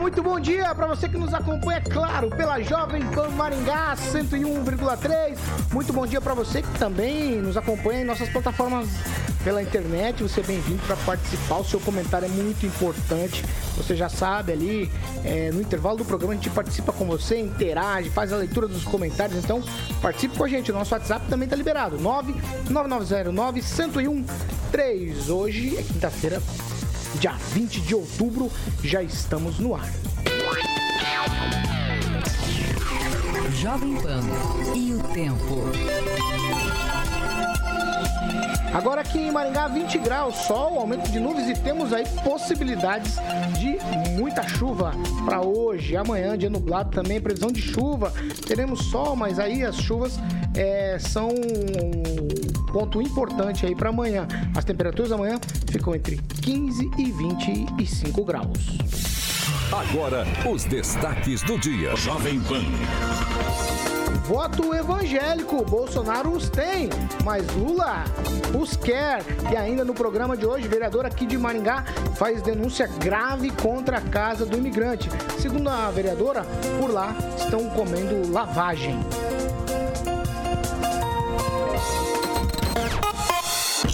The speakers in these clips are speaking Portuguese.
Muito bom dia para você que nos acompanha, é claro, pela Jovem Pan Maringá 101,3. Muito bom dia para você que também nos acompanha em nossas plataformas pela internet. Você é bem-vindo para participar. O seu comentário é muito importante. Você já sabe ali, é, no intervalo do programa a gente participa com você, interage, faz a leitura dos comentários. Então, participe com a gente. O nosso WhatsApp também está liberado. 99909 1013. Hoje é quinta-feira, dia 20 de outubro, já estamos no ar. Jovem Pan e o tempo. Agora aqui em Maringá, 20 graus, sol, aumento de nuvens e temos aí possibilidades de muita chuva para hoje. Amanhã, dia nublado também, previsão de chuva. Teremos sol, mas aí as chuvas é, são um ponto importante aí para amanhã. As temperaturas amanhã ficam entre 15 e 25 graus. Agora, os destaques do dia. Jovem Pan. Voto evangélico, Bolsonaro os tem, mas Lula os quer. E ainda no programa de hoje, vereador aqui de Maringá faz denúncia grave contra a casa do imigrante. Segundo a vereadora, por lá estão comendo lavagem.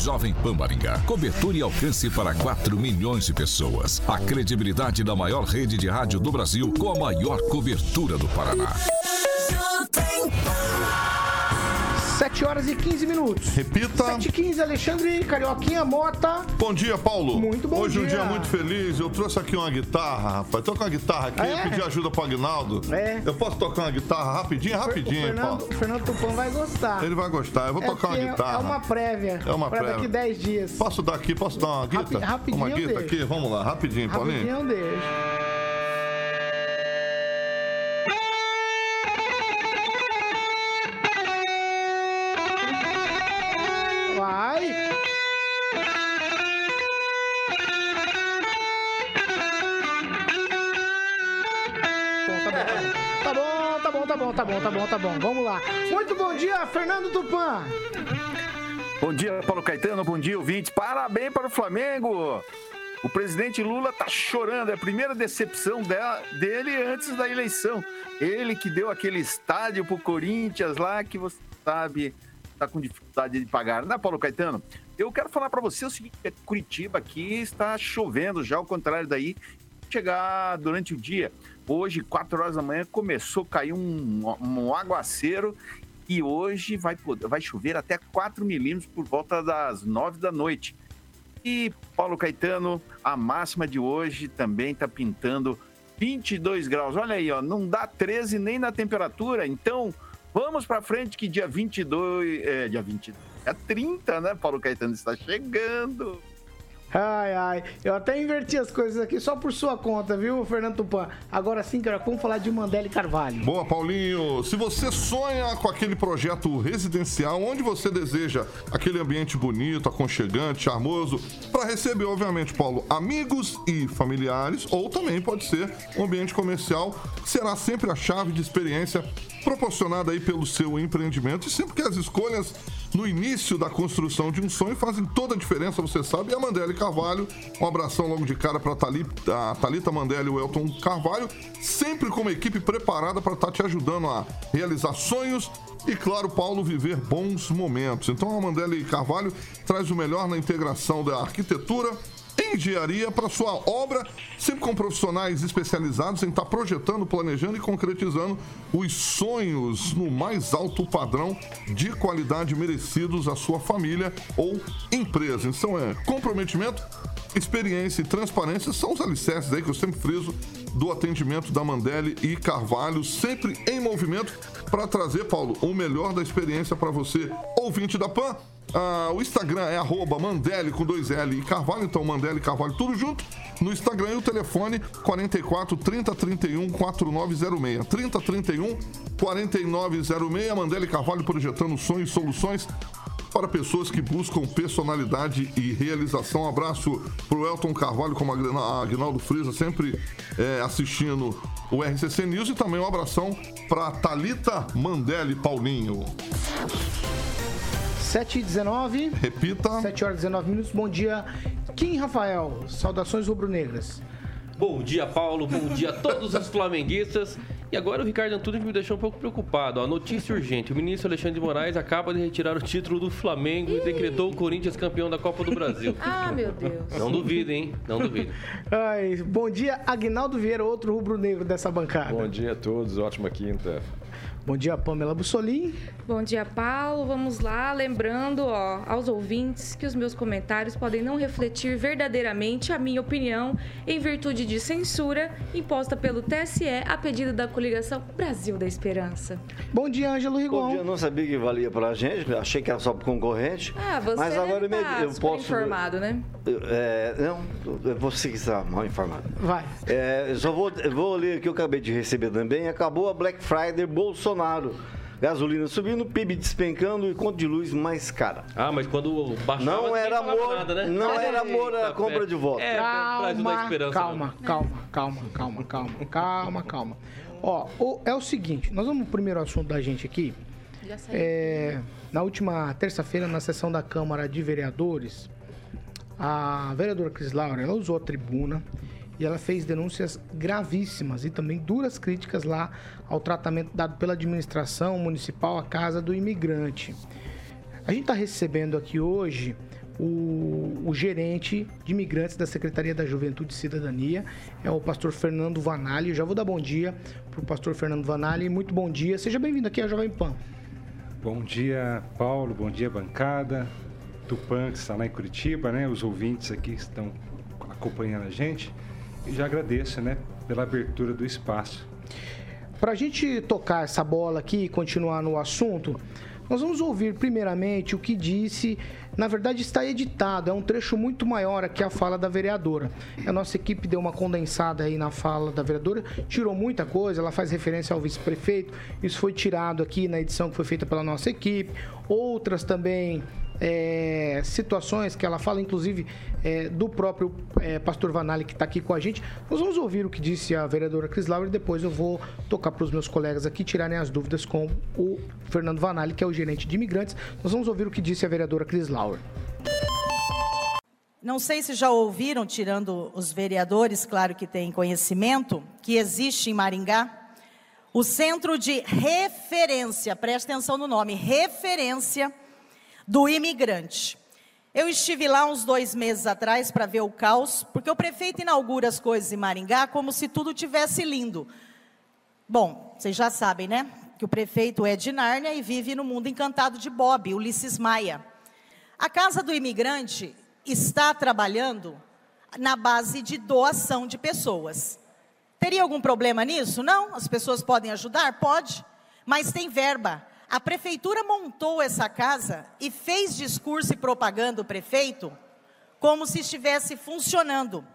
Jovem Pan Maringá. Cobertura e alcance para 4 milhões de pessoas. A credibilidade da maior rede de rádio do Brasil com a maior cobertura do Paraná. 7 horas e 15 minutos. Repita. 7 e 15, Alexandre Carioquinha Mota. Bom dia, Paulo. Muito bom Hoje dia. um dia muito feliz. Eu trouxe aqui uma guitarra, rapaz. Tô com a guitarra aqui. É? Eu pedi ajuda pro Agnaldo. É. Eu posso tocar uma guitarra rapidinho? O Rapidinho, Fernando, Paulo. o Fernando Tupã vai gostar. Ele vai gostar. Eu vou É tocar uma guitarra. É uma prévia. É uma pra prévia. daqui 10 dias. Posso dar aqui? Posso dar uma guita? Rapi- rapidinho uma eu guita deixo. aqui? Vamos lá, rapidinho, Paulinho. Rapidinho eu deixo. Bom, tá bom, tá bom, tá bom, tá bom. Vamos lá. Muito bom dia, Fernando Tupan. Bom dia, Paulo Caetano. Bom dia, ouvintes. Parabéns para o Flamengo. O presidente Lula tá chorando. É a primeira decepção dela- dele antes da eleição. Ele que deu aquele estádio pro Corinthians lá, que você sabe, tá com dificuldade de pagar. Né, Paulo Caetano? Eu quero falar para você o seguinte: Curitiba aqui está chovendo já, ao contrário daí, chegar durante o dia. Hoje, 4 horas da manhã, começou a cair um, um aguaceiro e hoje vai, vai chover até 4 milímetros por volta das 9 da noite. E, Paulo Caetano, a máxima de hoje também está pintando 22 graus. Olha aí, ó, não dá 13 nem na temperatura. Então, vamos para frente que dia 22, é, dia 20, é 30, né, Paulo Caetano está chegando. Ai, ai. Eu até inverti as coisas aqui só por sua conta, viu, Fernando Tupan? Agora sim, cara, vamos falar de Mandela e Carvalho. Boa, Paulinho. Se você sonha com aquele projeto residencial, onde você deseja aquele ambiente bonito, aconchegante, charmoso, para receber, obviamente, Paulo, amigos e familiares, ou também pode ser um ambiente comercial, será sempre a chave de experiência proporcionada aí pelo seu empreendimento. E sempre que as escolhas no início da construção de um sonho fazem toda a diferença, você sabe. E a Mandela e Carvalho, um abração logo de cara para a Thalita Mandela e o Elton Carvalho, sempre com uma equipe preparada para estar te ajudando a realizar sonhos e, claro, Paulo, viver bons momentos. Então a Mandela e Carvalho traz o melhor na integração da arquitetura engenharia para sua obra, sempre com profissionais especializados em estar projetando, planejando e concretizando os sonhos no mais alto padrão de qualidade merecidos à sua família ou empresa. Então é comprometimento, experiência e transparência são os alicerces aí que eu sempre friso do atendimento da Mandele e Carvalho, sempre em movimento para trazer, Paulo, o melhor da experiência para você, ouvinte da PAN Ah, o Instagram é arroba Mandele com dois L e Carvalho, então Mandele e Carvalho, tudo junto. No Instagram e o telefone 44 30 31 4906. 30 31 4906. Mandele Carvalho projetando sonhos e soluções para pessoas que buscam personalidade e realização. Um abraço para o Elton Carvalho, como a Agnaldo Frisa, sempre é, assistindo o RCC News. E também um abração para Talita Mandelli Paulinho. 7 e 19 Repita. 7 horas e 19 minutos. Bom dia, Kim Rafael. Saudações rubro-negras. Bom dia, Paulo. Bom dia a todos os flamenguistas. E agora o Ricardo Antunes me deixou um pouco preocupado. A notícia urgente: o ministro Alexandre de Moraes acaba de retirar o título do Flamengo e decretou o Corinthians campeão da Copa do Brasil. Ah, meu Deus. Não duvidem, hein? Não duvidem. Ai, bom dia, Agnaldo Vieira, outro rubro-negro dessa bancada. Bom dia a todos, ótima quinta. Bom dia, Pamela Bussolim. Bom dia, Paulo. Vamos lá, lembrando ó, aos ouvintes que os meus comentários podem não refletir verdadeiramente a minha opinião em virtude de censura imposta pelo TSE a pedido da coligação Brasil da Esperança. Bom dia, Ângelo Rigon. Bom dia, eu não sabia que valia pra gente, achei que era só pro concorrente. Ah, você mas agora tá eu, posso. informado, né? É, não, você que está mal informado. Vai. É, eu só vou, vou ler que eu acabei de receber também. Acabou a Black Friday Bolsonaro. Gasolina subindo, PIB despencando e conta de luz mais cara. Ah, mas quando baixava... Não era amor, nada, né? não era amor a Eita, compra de voto. É, da Esperança. calma, calma, calma, calma, calma, calma, calma. Ó, o- é o seguinte, nós vamos pro primeiro assunto da gente aqui. Já saiu. É, na última terça-feira, na sessão da Câmara de Vereadores, a vereadora Cris Laura, ela usou a tribuna e ela fez denúncias gravíssimas e também duras críticas lá ao tratamento dado pela administração municipal à Casa do Imigrante. A gente está recebendo aqui hoje o, o gerente de imigrantes da Secretaria da Juventude e Cidadania, é o pastor Fernando Vanali. Já vou dar bom dia para o pastor Fernando Vanali. Muito bom dia. Seja bem-vindo aqui à Jovem Pan. Bom dia, Paulo. Bom dia, bancada. Tupã, que está lá em Curitiba, né? Os ouvintes aqui que estão acompanhando a gente. Já agradeço, né, pela abertura do espaço. Para a gente tocar essa bola aqui e continuar no assunto, nós vamos ouvir primeiramente o que disse. Na verdade, está editado, é um trecho muito maior aqui a fala da vereadora. A nossa equipe deu uma condensada aí na fala da vereadora, tirou muita coisa, ela faz referência ao vice-prefeito, isso foi tirado aqui na edição que foi feita pela nossa equipe. Outras também é, situações que ela fala, inclusive é, do próprio é, pastor Vanali que está aqui com a gente. Nós vamos ouvir o que disse a vereadora Cris Laura e depois eu vou tocar para os meus colegas aqui tirarem as dúvidas com o Fernando Vanali, que é o gerente de imigrantes. Nós vamos ouvir o que disse a vereadora Cris Laura. Não sei se já ouviram, tirando os vereadores, claro que têm conhecimento, que existe em Maringá o Centro de Referência, preste atenção no nome, Referência do Imigrante. Eu estive lá uns dois meses atrás para ver o caos, porque o prefeito inaugura as coisas em Maringá como se tudo tivesse lindo. Bom, vocês já sabem, né? Que o prefeito é de Nárnia e vive no mundo encantado de Bob, Ulisses Maia. A Casa do Imigrante está trabalhando na base de doação de pessoas. Teria algum problema nisso? Não? As pessoas podem ajudar? Pode. Mas tem verba. A prefeitura montou essa casa e fez discurso e propaganda o prefeito como se estivesse funcionando.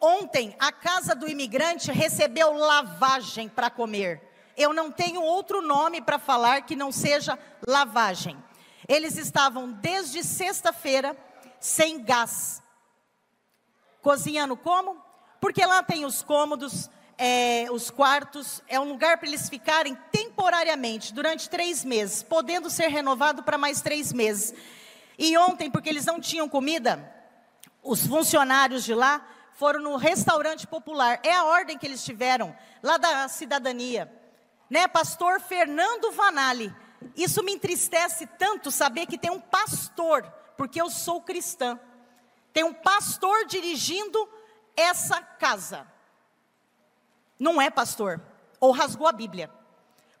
Ontem, a Casa do Imigrante recebeu lavagem para comer. Eu não tenho outro nome para falar que não seja lavagem. Eles estavam desde sexta-feira sem gás. Cozinhando como? Porque lá tem os cômodos, é, os quartos, é um lugar para eles ficarem temporariamente, durante três meses, podendo ser renovado para mais três meses. E ontem, porque eles não tinham comida, os funcionários de lá foram no restaurante popular. É a ordem que eles tiveram, lá da cidadania. Né, pastor Fernando Vanali. Isso me entristece tanto saber que tem um pastor, porque eu sou cristã. Tem um pastor dirigindo essa casa. Não é pastor, ou rasgou a Bíblia.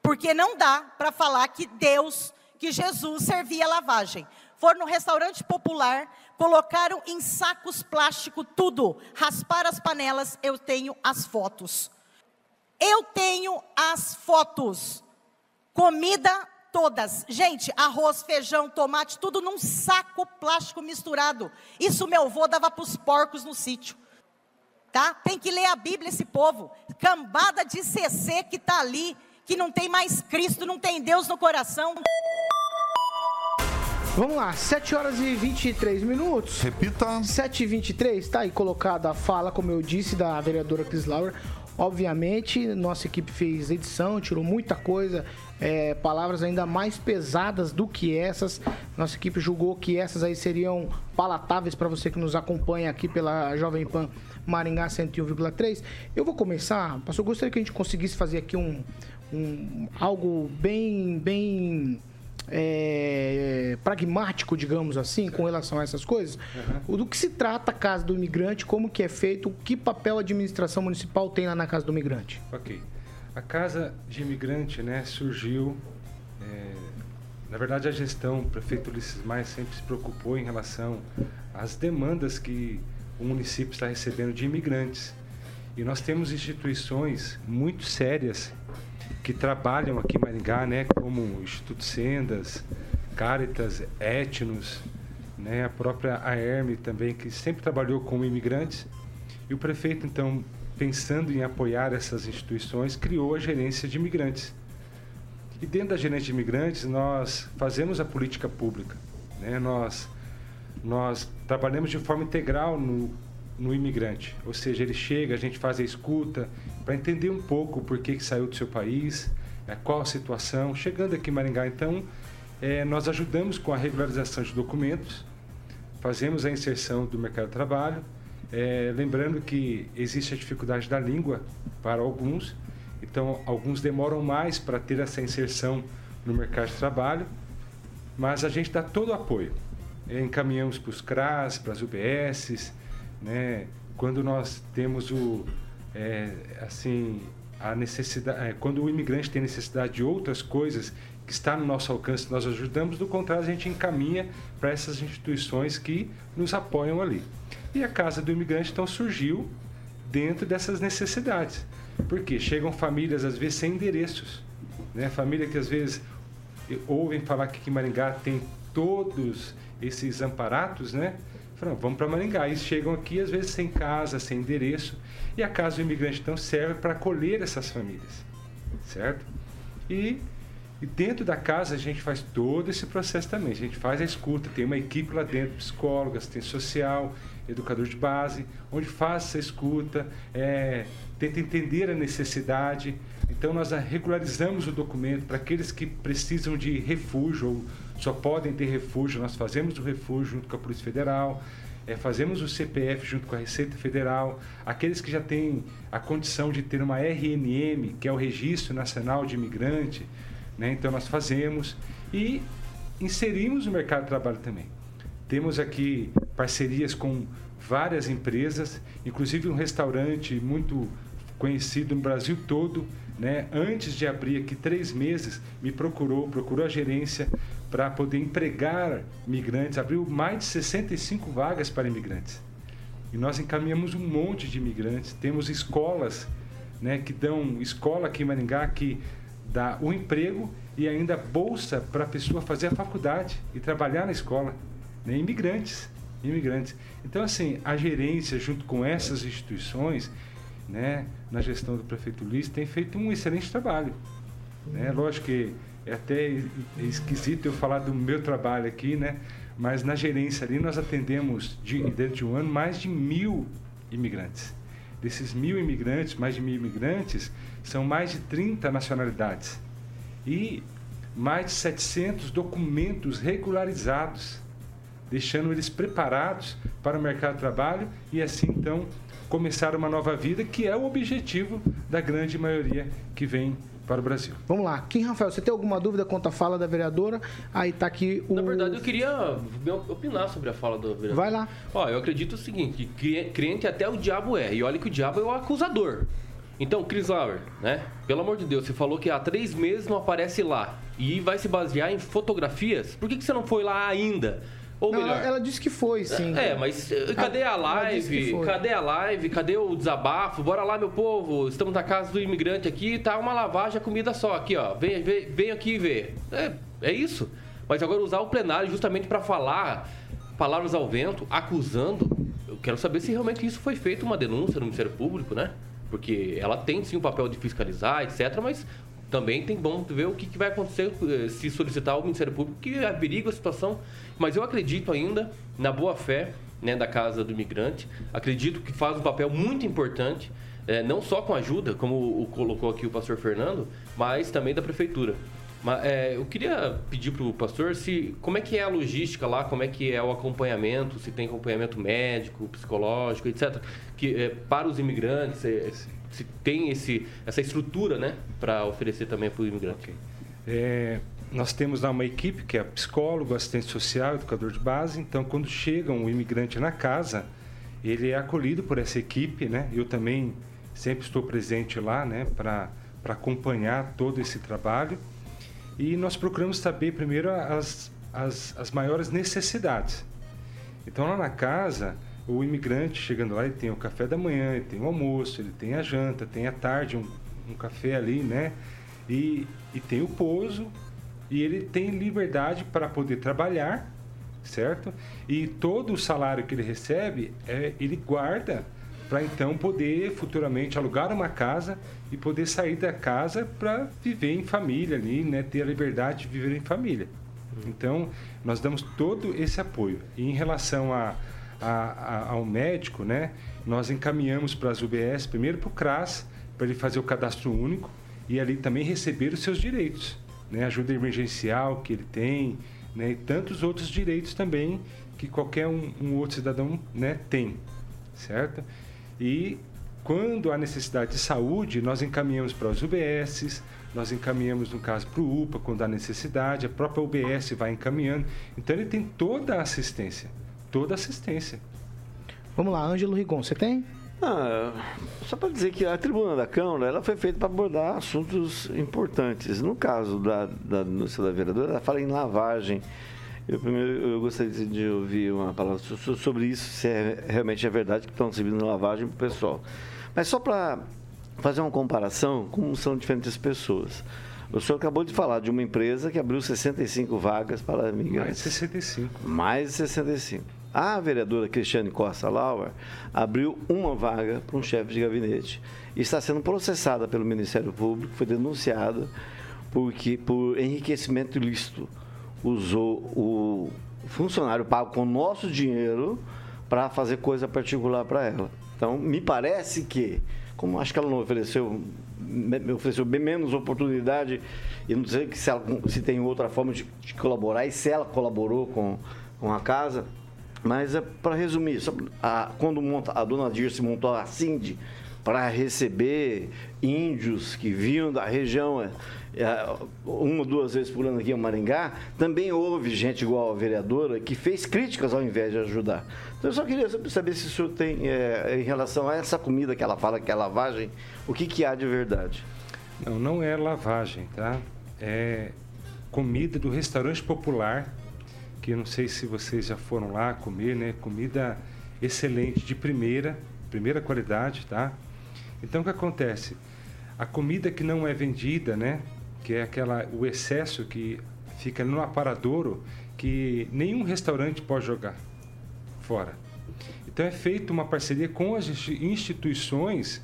Porque não dá para falar que Deus, que Jesus servia lavagem. Foram no restaurante popular, colocaram em sacos plástico tudo, rasparam as panelas, eu tenho as fotos. Eu tenho as fotos. Comida todas. Gente, arroz, feijão, tomate, tudo num saco plástico misturado. Isso meu avô dava para os porcos no sítio. Tá? Tem que ler a Bíblia esse povo. Cambada de CC que tá ali, que não tem mais Cristo, não tem Deus no coração. Vamos lá, 7 horas e 23 minutos. Repita. 7 e 23, tá aí colocada a fala, como eu disse, da vereadora Chris Lauer. Obviamente, nossa equipe fez edição, tirou muita coisa, é, palavras ainda mais pesadas do que essas. Nossa equipe julgou que essas aí seriam palatáveis para você que nos acompanha aqui pela Jovem Pan Maringá 101,3. Eu vou começar, pastor, gostaria que a gente conseguisse fazer aqui um, um algo bem, bem é, pragmático, digamos assim, com relação a essas coisas. Uhum. Do que se trata a Casa do Imigrante, como que é feito, que papel a administração municipal tem lá na Casa do Imigrante? Ok. A Casa de Imigrante né, surgiu... É, na verdade, a gestão, o prefeito Ulisses Maia sempre se preocupou em relação às demandas que o município está recebendo de imigrantes. E nós temos instituições muito sérias que trabalham aqui em Maringá, né, como o Instituto Sendas, Caritas, Etnos, né, a própria AERM também, que sempre trabalhou com imigrantes. E o prefeito, então, pensando em apoiar essas instituições, criou a gerência de imigrantes. E dentro da gerência de imigrantes, nós fazemos a política pública. Né? Nós, nós trabalhamos de forma integral no, no imigrante. Ou seja, ele chega, a gente faz a escuta, para entender um pouco por que, que saiu do seu país, é, qual a situação. Chegando aqui em Maringá, então, é, nós ajudamos com a regularização de documentos, fazemos a inserção do mercado de trabalho, é, lembrando que existe a dificuldade da língua para alguns, então alguns demoram mais para ter essa inserção no mercado de trabalho, mas a gente dá todo o apoio. É, encaminhamos para os CRAS, para as UBSs, né? quando nós temos o, é, assim, a necessidade, é, quando o imigrante tem necessidade de outras coisas que está no nosso alcance, nós ajudamos, do contrário, a gente encaminha para essas instituições que nos apoiam ali. E a Casa do Imigrante, então, surgiu dentro dessas necessidades. Porque chegam famílias, às vezes, sem endereços. Né? Família que, às vezes, ouvem falar que aqui em Maringá tem todos esses amparatos, né? Falam, vamos para Maringá. E chegam aqui, às vezes, sem casa, sem endereço. E a Casa do Imigrante, então, serve para acolher essas famílias, certo? E, e, dentro da casa a gente faz todo esse processo também. A gente faz a escuta, tem uma equipe lá dentro, psicólogas, tem social, educador de base, onde faz essa escuta, é, tenta entender a necessidade. Então, nós regularizamos o documento para aqueles que precisam de refúgio ou só podem ter refúgio. Nós fazemos o refúgio junto com a Polícia Federal é, fazemos o CPF junto com a Receita Federal, aqueles que já têm a condição de ter uma RNM, que é o Registro Nacional de Imigrante, né? então nós fazemos e inserimos no mercado de trabalho também. Temos aqui parcerias com várias empresas, inclusive um restaurante muito conhecido no Brasil todo, né? antes de abrir aqui três meses, me procurou, procurou a gerência para poder empregar migrantes, abriu mais de 65 vagas para imigrantes. E nós encaminhamos um monte de imigrantes, temos escolas né, que dão, escola aqui em Maringá que dá o emprego e ainda bolsa para a pessoa fazer a faculdade e trabalhar na escola. Né, imigrantes, imigrantes. Então, assim, a gerência, junto com essas instituições, né, na gestão do prefeito Luiz, tem feito um excelente trabalho. Né? Lógico que é até esquisito eu falar do meu trabalho aqui, né? Mas na gerência ali nós atendemos, de, dentro de um ano, mais de mil imigrantes. Desses mil imigrantes, mais de mil imigrantes, são mais de 30 nacionalidades. E mais de 700 documentos regularizados, deixando eles preparados para o mercado de trabalho e assim então começar uma nova vida, que é o objetivo da grande maioria que vem para o Brasil. Vamos lá. Kim Rafael, você tem alguma dúvida quanto à fala da vereadora? Aí está aqui o. Na verdade, eu queria opinar sobre a fala do vereador. Vai lá. Ó, eu acredito o seguinte: que crente até o diabo é. E olha que o diabo é o acusador. Então, Chris Lauer, né? Pelo amor de Deus, você falou que há três meses não aparece lá e vai se basear em fotografias. Por que, que você não foi lá ainda? Ou Não, melhor. ela, ela disse que foi, sim. É, mas eh, cadê a live? Cadê a live? Cadê o desabafo? Bora lá, meu povo. Estamos na casa do imigrante aqui, tá uma lavagem, a comida só. Aqui, ó. Vem, vem, vem aqui ver. É, é isso. Mas agora usar o plenário justamente para falar palavras ao vento, acusando. Eu quero saber se realmente isso foi feito uma denúncia no Ministério Público, né? Porque ela tem sim o papel de fiscalizar, etc., mas também tem bom ver o que, que vai acontecer eh, se solicitar ao Ministério Público, que averigua a situação. Mas eu acredito ainda na boa fé né, da Casa do Imigrante. Acredito que faz um papel muito importante, eh, não só com ajuda, como o, colocou aqui o pastor Fernando, mas também da Prefeitura. Mas, eh, eu queria pedir para o pastor se como é que é a logística lá, como é que é o acompanhamento, se tem acompanhamento médico, psicológico, etc. Que, eh, para os imigrantes, eh, se tem esse, essa estrutura né, para oferecer também para o imigrante. É, nós temos lá uma equipe que é psicólogo, assistente social, educador de base. Então, quando chega um imigrante na casa, ele é acolhido por essa equipe, né? Eu também sempre estou presente lá, né, para acompanhar todo esse trabalho. E nós procuramos saber primeiro as, as, as maiores necessidades. Então, lá na casa, o imigrante chegando lá, ele tem o café da manhã, ele tem o almoço, ele tem a janta, tem a tarde, um, um café ali, né? E, e tem o pouso, e ele tem liberdade para poder trabalhar, certo? E todo o salário que ele recebe, é, ele guarda para então poder futuramente alugar uma casa e poder sair da casa para viver em família ali, né? Ter a liberdade de viver em família. Então, nós damos todo esse apoio. E em relação a, a, a- ao médico, né? Nós encaminhamos para as UBS, primeiro para o CRAS, para ele fazer o cadastro único e ali também receber os seus direitos, né? Ajuda emergencial que ele tem, né? E tantos outros direitos também que qualquer um, um outro cidadão, né? Tem, certo? E quando há necessidade de saúde, nós encaminhamos para as UBSs, nós encaminhamos, no caso, para o UPA, quando há necessidade, a própria UBS vai encaminhando. Então, ele tem toda a assistência, toda assistência. Vamos lá, Ângelo Rigon, você tem? Ah, só para dizer que a tribuna da Câmara ela foi feita para abordar assuntos importantes. No caso da, da denúncia da vereadora, ela fala em lavagem. Eu primeiro eu gostaria de ouvir uma palavra so- so- sobre isso, se é, realmente é verdade que estão servindo lavagem para o pessoal. Mas só para fazer uma comparação, como são diferentes pessoas. O senhor acabou de falar de uma empresa que abriu 65 vagas para Mais imigrantes. de 65. Mais de 65. A vereadora Cristiane Costa Lauer abriu uma vaga para um chefe de gabinete. E está sendo processada pelo Ministério Público, foi denunciada porque, por enriquecimento ilícito. Usou o funcionário pago com nosso dinheiro para fazer coisa particular para ela. Então, me parece que, como acho que ela não ofereceu, ofereceu bem menos oportunidade, e não sei se, ela- se tem outra forma de, de colaborar e se ela colaborou com, com a casa, mas é para resumir, só- a- quando monta, a dona Dirce montou a Cindy para receber índios que vinham da região é, uma ou duas vezes por ano aqui em Maringá, também houve gente igual a vereadora que fez críticas ao invés de ajudar. Então eu só queria saber se o senhor tem, é, em relação a essa comida que ela fala que é lavagem, o que, que há de verdade? Não, não é lavagem, tá? É comida do restaurante popular, que eu não sei se vocês já foram lá comer, né? Comida excelente, de primeira, primeira qualidade, tá? Então o que acontece? A comida que não é vendida, né? Que é aquela o excesso que fica no aparadouro que nenhum restaurante pode jogar fora. Então é feita uma parceria com as insti- instituições,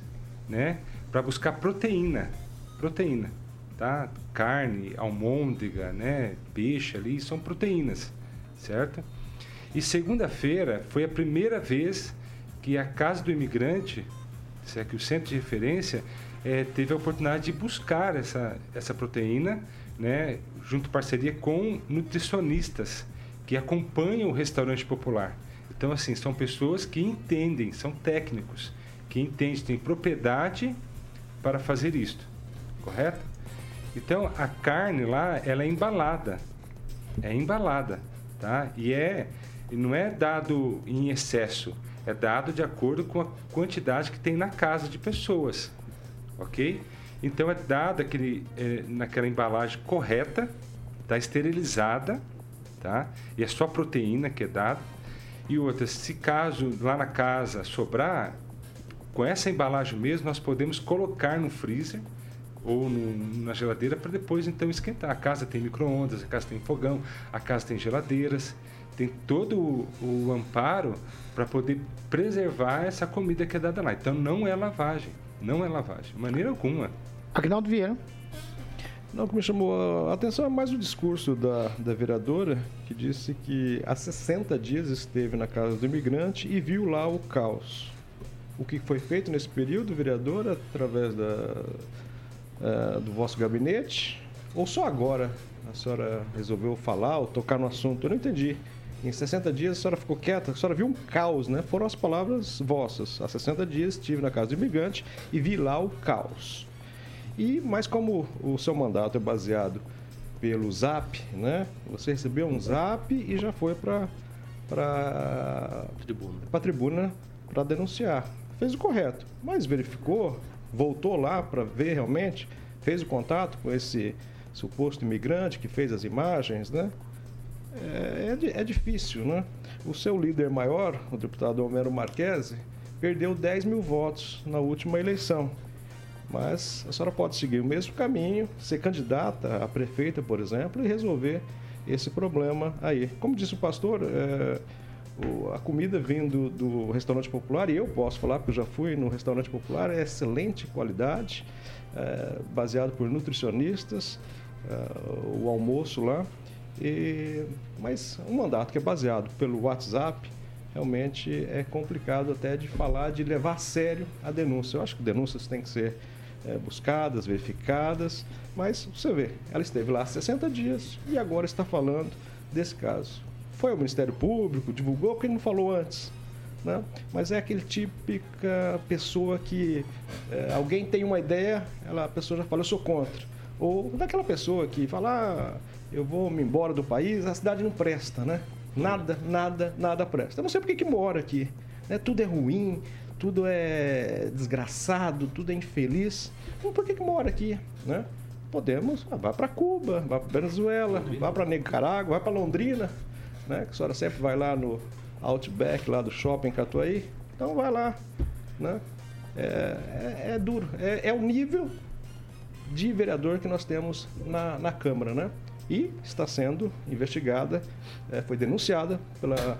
né, para buscar proteína, proteína, tá? Carne, almôndega, né, peixe ali, são proteínas, certo? E segunda-feira foi a primeira vez que a Casa do Imigrante, se é que o centro de referência, eh, teve a oportunidade de buscar essa, essa proteína, né, junto parceria com nutricionistas que acompanham o restaurante popular. Então, assim, são pessoas que entendem, são técnicos, que entendem, têm propriedade para fazer isto, correto? Então, a carne lá, ela é embalada, é embalada, tá? E é, não é dado em excesso, é dado de acordo com a quantidade que tem na casa de pessoas, ok? Então, é dado aquele, eh, naquela embalagem correta, tá esterilizada, tá? E é só proteína que é dada. E outra, se caso lá na casa sobrar, com essa embalagem mesmo, nós podemos colocar no freezer ou no, na geladeira para depois então esquentar. A casa tem micro-ondas, a casa tem fogão, a casa tem geladeiras, tem todo o, o amparo para poder preservar essa comida que é dada lá. Então não é lavagem, não é lavagem, de maneira alguma. Agnaldo Vieira. Não, o que me chamou a atenção é mais o discurso da, da vereadora, que disse que há 60 dias esteve na casa do imigrante e viu lá o caos. O que foi feito nesse período, vereadora, através da, uh, do vosso gabinete? Ou só agora a senhora resolveu falar ou tocar no assunto? Eu não entendi. Em 60 dias a senhora ficou quieta, a senhora viu um caos, né? Foram as palavras vossas. Há 60 dias estive na casa do imigrante e vi lá o caos. E, mas como o seu mandato é baseado pelo Zap, né? Você recebeu um Zap e já foi para para tribuna, para tribuna para denunciar. Fez o correto, mas verificou, voltou lá para ver realmente, fez o contato com esse suposto imigrante que fez as imagens, né? É, é, é difícil, né? O seu líder maior, o deputado Homero Marquesi, perdeu 10 mil votos na última eleição. Mas a senhora pode seguir o mesmo caminho, ser candidata a prefeita, por exemplo, e resolver esse problema aí. Como disse o pastor, é, a comida vindo do restaurante popular, e eu posso falar porque eu já fui no restaurante popular, é excelente qualidade, é, baseado por nutricionistas, é, o almoço lá. E, mas um mandato que é baseado pelo WhatsApp, realmente é complicado até de falar, de levar a sério a denúncia. Eu acho que denúncias têm que ser é, buscadas, verificadas, mas você vê, ela esteve lá há 60 dias e agora está falando desse caso. Foi ao Ministério Público, divulgou, porque não falou antes. Né? Mas é aquele típica pessoa que é, alguém tem uma ideia, ela, a pessoa já fala, eu sou contra. Ou daquela pessoa que fala, ah, eu vou me embora do país, a cidade não presta, né? Nada, nada, nada presta. Eu não sei porque que mora aqui. Né? Tudo é ruim, tudo é desgraçado, tudo é infeliz. Então, por que, que mora aqui, né? Podemos, ah, vá para Cuba, vá para Venezuela, vá para Nicarágua, vá para Londrina, né? Que a senhora sempre vai lá no Outback, lá do shopping Catuaí. Então vai lá, né? É, é, é duro, é, é, o nível de vereador que nós temos na, na Câmara, né? E está sendo investigada, é, foi denunciada pela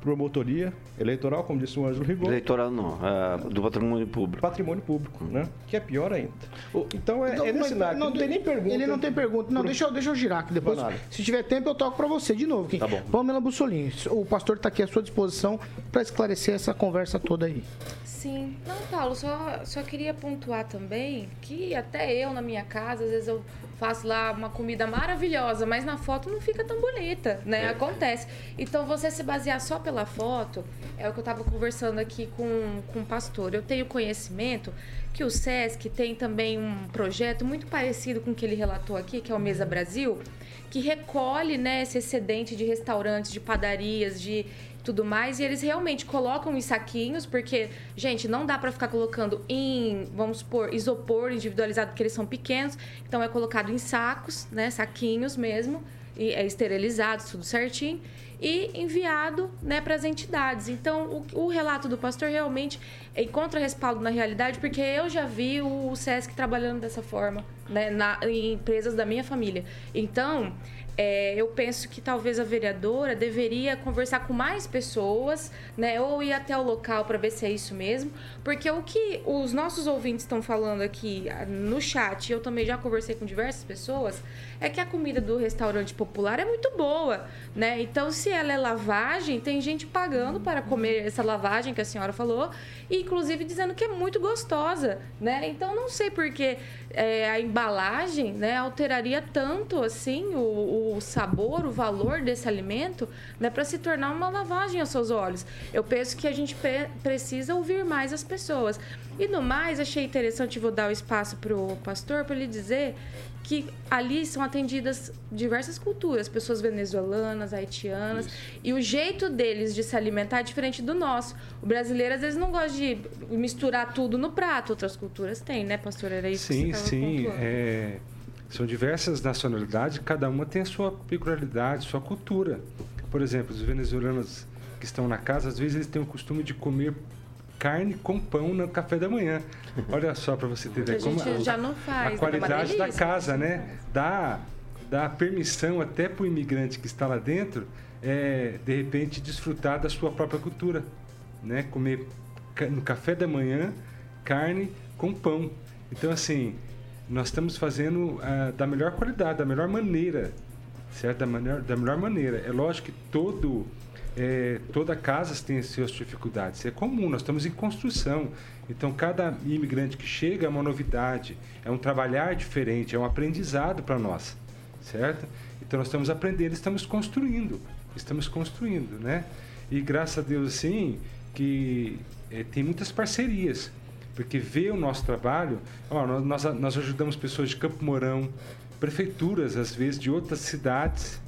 promotoria eleitoral, como disse o Ângelo Rigor. Eleitoral não, uh, do patrimônio público. Patrimônio público, né? Que é pior ainda. Então é, então, é nesse não, não tem nem pergunta. Ele não tem pergunta. Não, deixa, eu, deixa eu girar aqui depois. Se tiver tempo, eu toco para você de novo. Aqui. Tá bom. Pamela Bussolini, o pastor está aqui à sua disposição para esclarecer essa conversa toda aí. Sim. Não, Paulo, só, só queria pontuar também que até eu, na minha casa, às vezes eu faço lá uma comida maravilhosa, mas na foto não fica tão bonita, né? É. Acontece. Então, você se basear só pela foto, é o que eu estava conversando aqui com, com o pastor. Eu tenho conhecimento que o SESC tem também um projeto muito parecido com o que ele relatou aqui, que é o Mesa Brasil, que recolhe né, esse excedente de restaurantes, de padarias, de tudo mais, e eles realmente colocam em saquinhos, porque, gente, não dá para ficar colocando em, vamos supor, isopor individualizado, porque eles são pequenos, então é colocado em sacos, né, saquinhos mesmo, e é esterilizado, tudo certinho, e enviado né, para as entidades. Então, o, o, relato do pastor realmente encontra respaldo na realidade, porque eu já vi o, o SESC trabalhando dessa forma né, na, em empresas da minha família. Então, é, eu penso que talvez a vereadora deveria conversar com mais pessoas, né? Ou ir até o local para ver se é isso mesmo. Porque o que os nossos ouvintes estão falando aqui ah, no chat, eu também já conversei com diversas pessoas, é que a comida do restaurante popular é muito boa, né? Então, se ela é lavagem, tem gente pagando para comer essa lavagem que a senhora falou, e inclusive dizendo que é muito gostosa, né? Então, não sei por que é, a embalagem né, alteraria tanto assim o, o sabor, o valor desse alimento, né, para se tornar uma lavagem aos seus olhos. Eu penso que a gente precisa ouvir mais as pessoas. E no mais, achei interessante, vou dar o espaço para o pastor para ele dizer que ali são atendidas diversas culturas, pessoas venezuelanas, haitianas, Isso. e o jeito deles de se alimentar é diferente do nosso. O brasileiro às vezes não gosta de misturar tudo no prato, outras culturas têm, né, pastor? Era isso sim, que você sim. É, São diversas nacionalidades, cada uma tem a sua peculiaridade, sua cultura. Por exemplo, os venezuelanos que estão na casa, às vezes eles têm o costume de comer carne com pão no café da manhã. Olha só para você ter a ideia como a né? qualidade da casa, né? Dá, dá permissão até para o imigrante que está lá dentro, é, de repente, desfrutar da sua própria cultura, né? Comer no café da manhã carne com pão. Então, assim, nós estamos fazendo ah, da melhor qualidade, da melhor maneira, certo? Da melhor, da melhor maneira. É lógico que todo, é, toda casa tem as suas dificuldades. É comum, nós estamos em construção. Então, cada imigrante que chega é uma novidade, é um trabalhar diferente, é um aprendizado para nós, certo? Então, nós estamos aprendendo, estamos construindo, estamos construindo, né? E graças a Deus, assim, que eh, tem muitas parcerias, porque vê o nosso trabalho, ó, nós, nós ajudamos pessoas de Campo Mourão, prefeituras, às vezes, de outras cidades,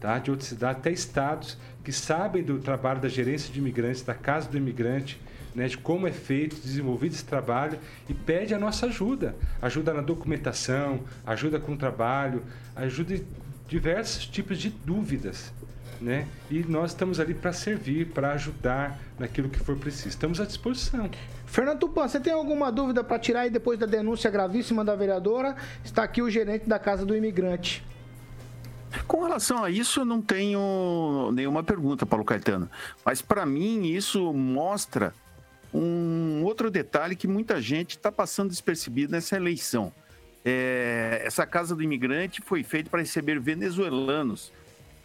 tá? de outras cidades, até estados, que sabem do trabalho da gerência de imigrantes, da casa do imigrante, né, de como é feito, desenvolvido esse trabalho e pede a nossa ajuda. Ajuda na documentação, ajuda com o trabalho, ajuda em diversos tipos de dúvidas. Né? E nós estamos ali para servir, para ajudar naquilo que for preciso. Estamos à disposição. Fernando Tupan, você tem alguma dúvida para tirar aí depois da denúncia gravíssima da vereadora? Está aqui o gerente da Casa do Imigrante. Com relação a isso, eu não tenho nenhuma pergunta, Paulo Caetano. Mas, para mim, isso mostra um outro detalhe que muita gente está passando despercebido nessa eleição. É, essa Casa do Imigrante foi feita para receber venezuelanos.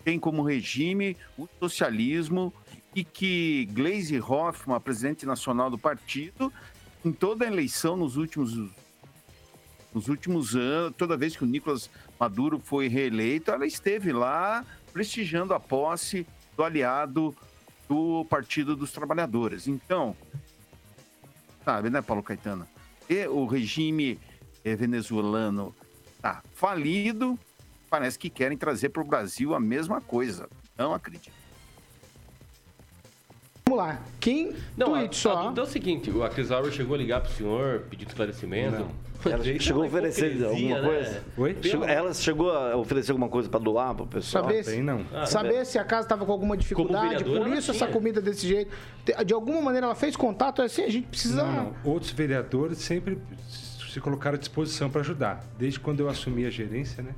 Tem como regime o socialismo e que Gleisi Hoffmann, presidente nacional do partido, em toda a eleição nos últimos nos últimos anos, toda vez que o Nicolás Maduro foi reeleito, ela esteve lá prestigiando a posse do aliado do Partido dos Trabalhadores. Então, sabe, né, Paulo Caetano? E o regime eh, venezuelano está falido, parece que querem trazer para o Brasil a mesma coisa. Não acredito. Vamos lá. Quem Não, a, tweet só? a dúvida é o seguinte, a Cris Laura chegou a ligar pro senhor, pedir esclarecimento. Ela Isso é chegou a oferecer hipocrisia, alguma né? coisa? Oi? Chegou- ela chegou a oferecer alguma coisa para doar para o pessoal? Saber se, não. Ah, saber se a casa estava com alguma dificuldade, por ela isso essa comida desse jeito. De, de alguma maneira ela fez contato, é assim, a gente precisa. Não, não. Outros vereadores sempre se colocaram à disposição para ajudar. Desde quando eu assumi a gerência, né?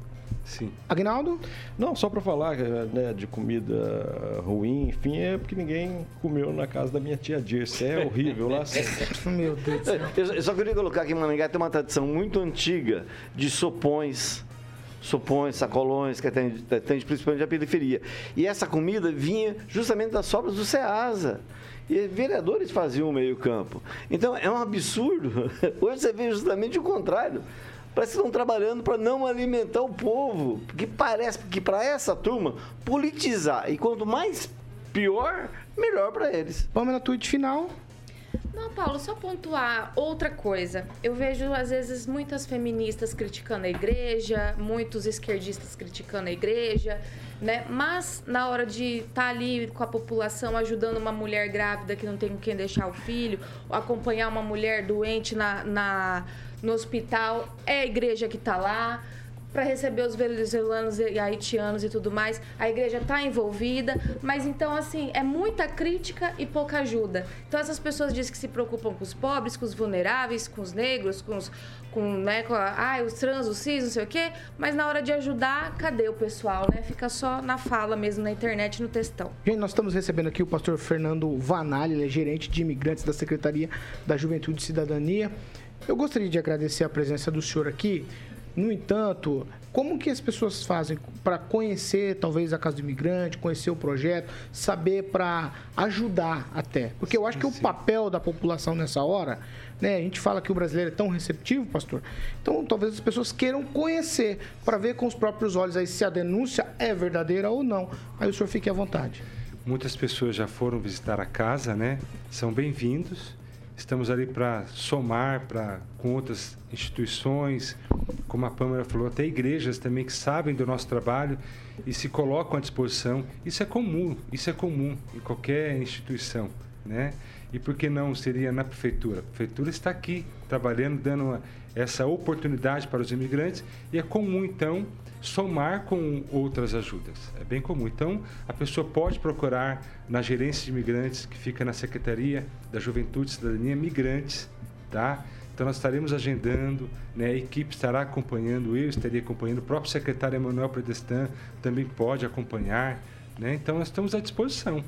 Sim. Agnaldo? Não, só para falar né, de comida ruim, enfim, é porque ninguém comeu na casa da minha tia Dirce. É horrível lá. Meu Deus do céu. Eu só queria colocar que em Maringá tem uma tradição muito antiga de sopões, sopões, sacolões, que atende, atende principalmente a periferia. E essa comida vinha justamente das sobras do Ceasa. E vereadores faziam o meio-campo. Então é um absurdo. Hoje você vê justamente o contrário. Parece que estão trabalhando para não alimentar o povo. Porque parece que para essa turma, politizar. E quanto mais pior, melhor para eles. Pamela, tweet final. Não, Paulo, só pontuar outra coisa. Eu vejo, às vezes, muitas feministas criticando a igreja, muitos esquerdistas criticando a igreja, né? Mas, na hora de estar ali com a população, ajudando uma mulher grávida que não tem com quem deixar o filho, ou acompanhar uma mulher doente na, na- no hospital, é a igreja que está lá para receber os venezuelanos e haitianos e tudo mais. A igreja está envolvida, mas então, assim, é muita crítica e pouca ajuda. Então, essas pessoas dizem que se preocupam com os pobres, com os vulneráveis, com os negros, com os. Com, né, com a, ah, os trans, os cis, não sei o quê, mas na hora de ajudar, cadê o pessoal, né? Fica só na fala mesmo, na internet, no textão. Gente, nós estamos recebendo aqui o pastor Fernando Vanali, ele é gerente de imigrantes da Secretaria da Juventude e Cidadania. Eu gostaria de agradecer a presença do senhor aqui. No entanto, como que as pessoas fazem para conhecer talvez a Casa do Imigrante, conhecer o projeto, saber para ajudar até? Porque eu acho que o papel da população nessa hora, né? A gente fala que o brasileiro é tão receptivo, pastor. Então, talvez as pessoas queiram conhecer para ver com os próprios olhos aí se a denúncia é verdadeira ou não. Aí o senhor fique à vontade. Muitas pessoas já foram visitar a casa, né? São bem-vindos. Estamos ali para somar para com outras instituições, como a Pâmela falou, até igrejas também que sabem do nosso trabalho e se colocam à disposição. Isso é comum, isso é comum em qualquer instituição, né? E por que não seria na prefeitura? A prefeitura está aqui trabalhando, dando uma, essa oportunidade para os imigrantes e é comum então somar com outras ajudas. É bem comum. Então, a pessoa pode procurar na gerência de imigrantes que fica na Secretaria da Juventude e Cidadania Migrantes, tá? Então nós estaremos agendando, né? a equipe estará acompanhando, eu estaria acompanhando, o próprio secretário Emanuel Predestan também pode acompanhar. Né? Então nós estamos à disposição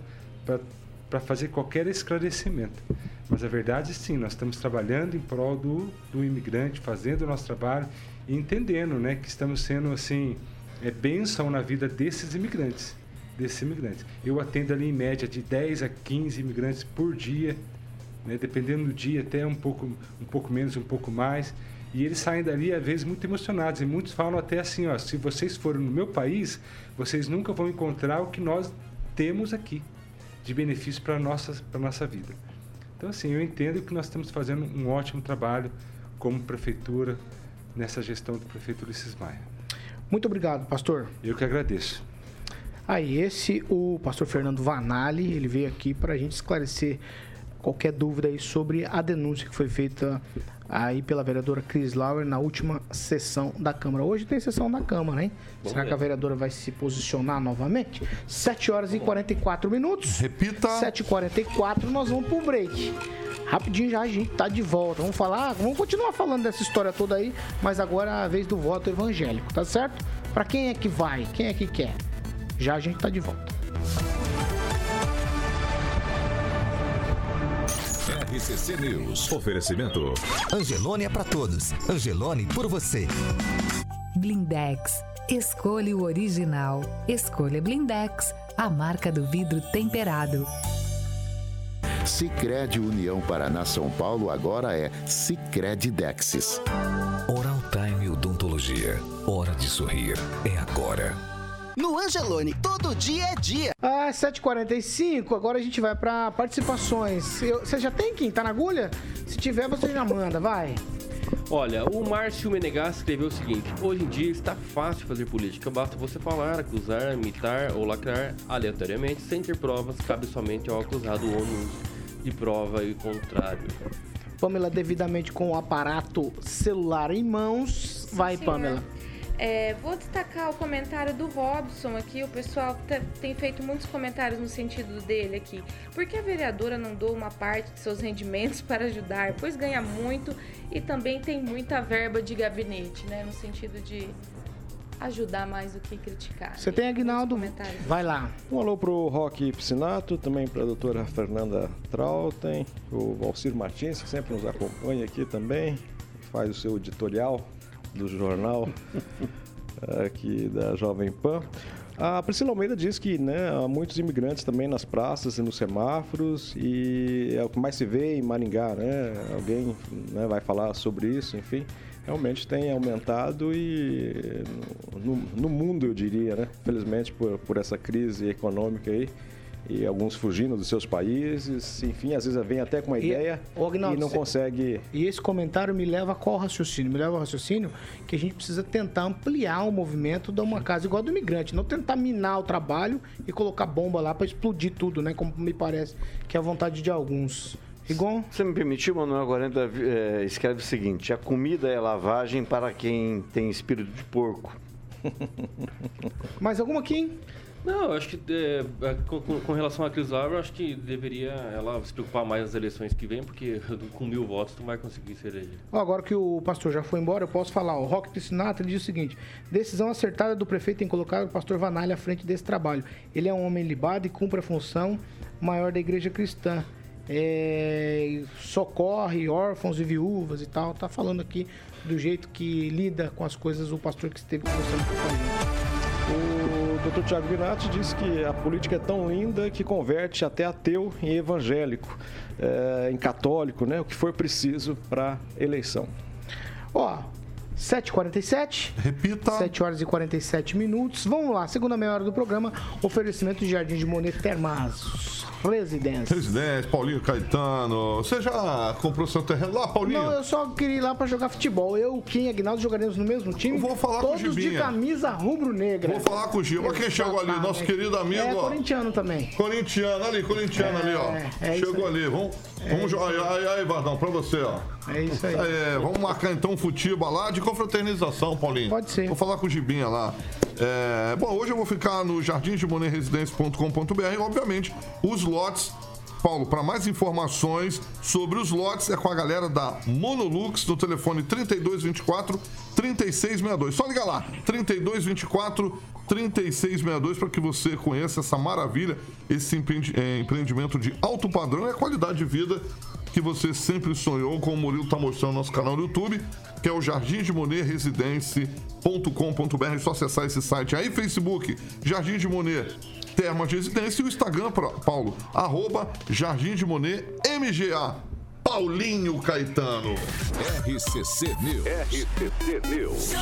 para fazer qualquer esclarecimento. Mas a verdade, sim, nós estamos trabalhando em prol do, do imigrante, fazendo o nosso trabalho e entendendo né, que estamos sendo assim, é, bênção na vida desses imigrantes. Desses imigrantes. Eu atendo ali em média de 10 a 15 imigrantes por dia né? dependendo do dia, até um pouco, um pouco menos, um pouco mais. E eles saem dali, às vezes, muito emocionados. E muitos falam até assim: ó, se vocês forem no meu país, vocês nunca vão encontrar o que nós temos aqui de benefício para a nossa, nossa vida. Então, assim, eu entendo que nós estamos fazendo um ótimo trabalho como prefeitura nessa gestão do prefeito Ulisses Maia. Muito obrigado, pastor. Eu que agradeço. Aí, esse, o pastor Fernando Vanali, ele veio aqui para a gente esclarecer qualquer dúvida aí sobre a denúncia que foi feita aí pela vereadora Cris Lauer na última sessão da Câmara. Hoje tem sessão da Câmara, hein? Bom Será que a vereadora vai se posicionar novamente? 7 horas e 44 minutos. Repita. 7h44, nós vamos pro break. Rapidinho já a gente tá de volta. Vamos falar, vamos continuar falando dessa história toda aí, mas agora é a vez do voto evangélico, tá certo? Para quem é que vai? Quem é que quer? Já a gente tá de volta. RCC News. Oferecimento. Angelone é para todos. Angelone por você. Blindex. Escolha o original. Escolha Blindex, a marca do vidro temperado. Sicredi União Paraná São Paulo agora é Sicredi Dexis. Oral Time Odontologia. Hora de sorrir. É agora. No Angelone, todo dia é dia. Ah, 7h45, agora a gente vai para participações. Eu, você já tem quem tá na agulha? Se tiver, você já manda, vai. Olha, o Márcio Menegas escreveu o seguinte: Hoje em dia está fácil fazer política, basta você falar, acusar, imitar ou lacrar aleatoriamente sem ter provas, cabe somente ao acusado o ônus de prova e contrário. Pamela, devidamente com o aparato celular em mãos. Vai, Sim, Pamela. É, vou destacar o comentário do Robson aqui. O pessoal tem feito muitos comentários no sentido dele aqui. Por que a vereadora não doa uma parte de seus rendimentos para ajudar? Pois ganha muito e também tem muita verba de gabinete, né? No sentido de ajudar mais do que criticar. Você tem Aguinaldo? Vai lá. Um alô pro Roque Piscinato, também para a doutora Fernanda Trautem, o Valcir Martins, que sempre nos acompanha aqui também, faz o seu editorial do jornal aqui da Jovem Pan. A Priscila Almeida diz que né, há muitos imigrantes também nas praças e nos semáforos e é o que mais se vê em Maringá, né? Alguém né, vai falar sobre isso, enfim. Realmente tem aumentado e no, no mundo, eu diria, né? Felizmente por, por essa crise econômica aí, e alguns fugindo dos seus países, enfim, às vezes vem até com uma e, ideia Agnaldo, e não consegue. E esse comentário me leva a qual raciocínio? Me leva ao raciocínio que a gente precisa tentar ampliar o movimento de uma casa igual do imigrante, não tentar minar o trabalho e colocar bomba lá para explodir tudo, né? Como me parece que é a vontade de alguns. Rigon? Você me permitiu, Manuel 40 é, escreve o seguinte: a comida é lavagem para quem tem espírito de porco. Mais alguma aqui? Não, eu acho que é, é com, com, relação a Cris Lauer, eu acho que deveria ela se preocupar mais nas eleições que vem, porque com mil votos tu vai conseguir ser eleger. Agora que o pastor já foi embora, eu posso falar. O Roque Piscinato ele diz o seguinte: decisão acertada do prefeito em colocar o pastor Vanalha à frente desse trabalho. Ele é um homem libado e cumpre a função maior da igreja cristã. É, socorre órfãos e viúvas e tal. Tá falando aqui do jeito que lida com as coisas o pastor que esteve conversando com gente. O Dr. Tiago Binatti disse que a política é tão linda que converte até ateu em evangélico, é, em católico, né? O que for preciso para eleição. Ó, 7h47. Repita. 7 horas e 47 minutos. Vamos lá, segunda meia hora do programa. Oferecimento de Jardim de Monet Termas. Residência. Residência, Paulinho Caetano. Você já comprou seu terreno lá, Paulinho? Não, eu só queria ir lá pra jogar futebol. Eu, Kim e Aguinaldo jogaremos no mesmo time. Eu vou falar com o Todos de camisa rubro-negra. Vou falar com o Gil. Mas quem chegou ali? Nosso querido amigo, É, ó. corintiano também. Corintiano, ali, corintiano É, ali, ó. é isso Chegou ali. Vamos, vamos jogar. Aí, aí, Vardão, pra você, ó. É isso aí. É, vamos marcar então um futiba lá de confraternização, Paulinho. Pode ser. Vou falar com o Gibinha lá. É, bom, hoje eu vou ficar no jardimdemonerresidência.com.br e, obviamente, os lotes. Paulo, para mais informações sobre os lotes é com a galera da Monolux no telefone 3224 3662. Só liga lá, 3224 3662 para que você conheça essa maravilha, esse eh, empreendimento de alto padrão e a qualidade de vida que você sempre sonhou, como o Murilo está mostrando no nosso canal no YouTube, que é o Jardim de Monet Residência.com.br. É só acessar esse site aí, Facebook, Jardim de Monet Termas de Residência e o Instagram, Paulo, arroba Jardim de Monet MGA. Paulinho Caetano. RCC News. RCC News.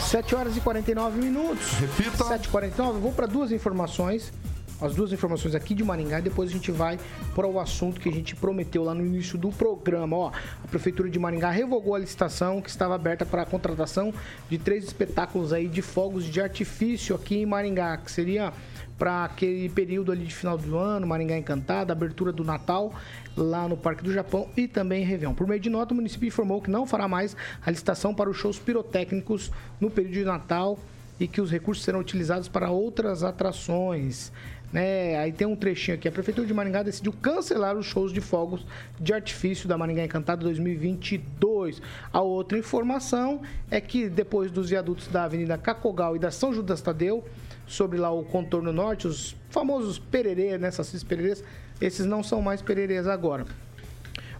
7 horas e 49 minutos. Repita. 7 e 49 Vou para duas informações. As duas informações aqui de Maringá e depois a gente vai para o assunto que a gente prometeu lá no início do programa. Ó, a Prefeitura de Maringá revogou a licitação que estava aberta para a contratação de três espetáculos aí de fogos de artifício aqui em Maringá, que seria para aquele período ali de final do ano, Maringá Encantada, abertura do Natal lá no Parque do Japão e também Réveillon. Por meio de nota, o município informou que não fará mais a licitação para os shows pirotécnicos no período de Natal e que os recursos serão utilizados para outras atrações. Né? Aí tem um trechinho aqui. A Prefeitura de Maringá decidiu cancelar os shows de fogos de artifício da Maringá Encantada 2022. A outra informação é que depois dos viadutos da Avenida Cacogal e da São Judas Tadeu, sobre lá o contorno norte, os famosos pererê, né, Sacis pererês, esses não são mais pererês agora.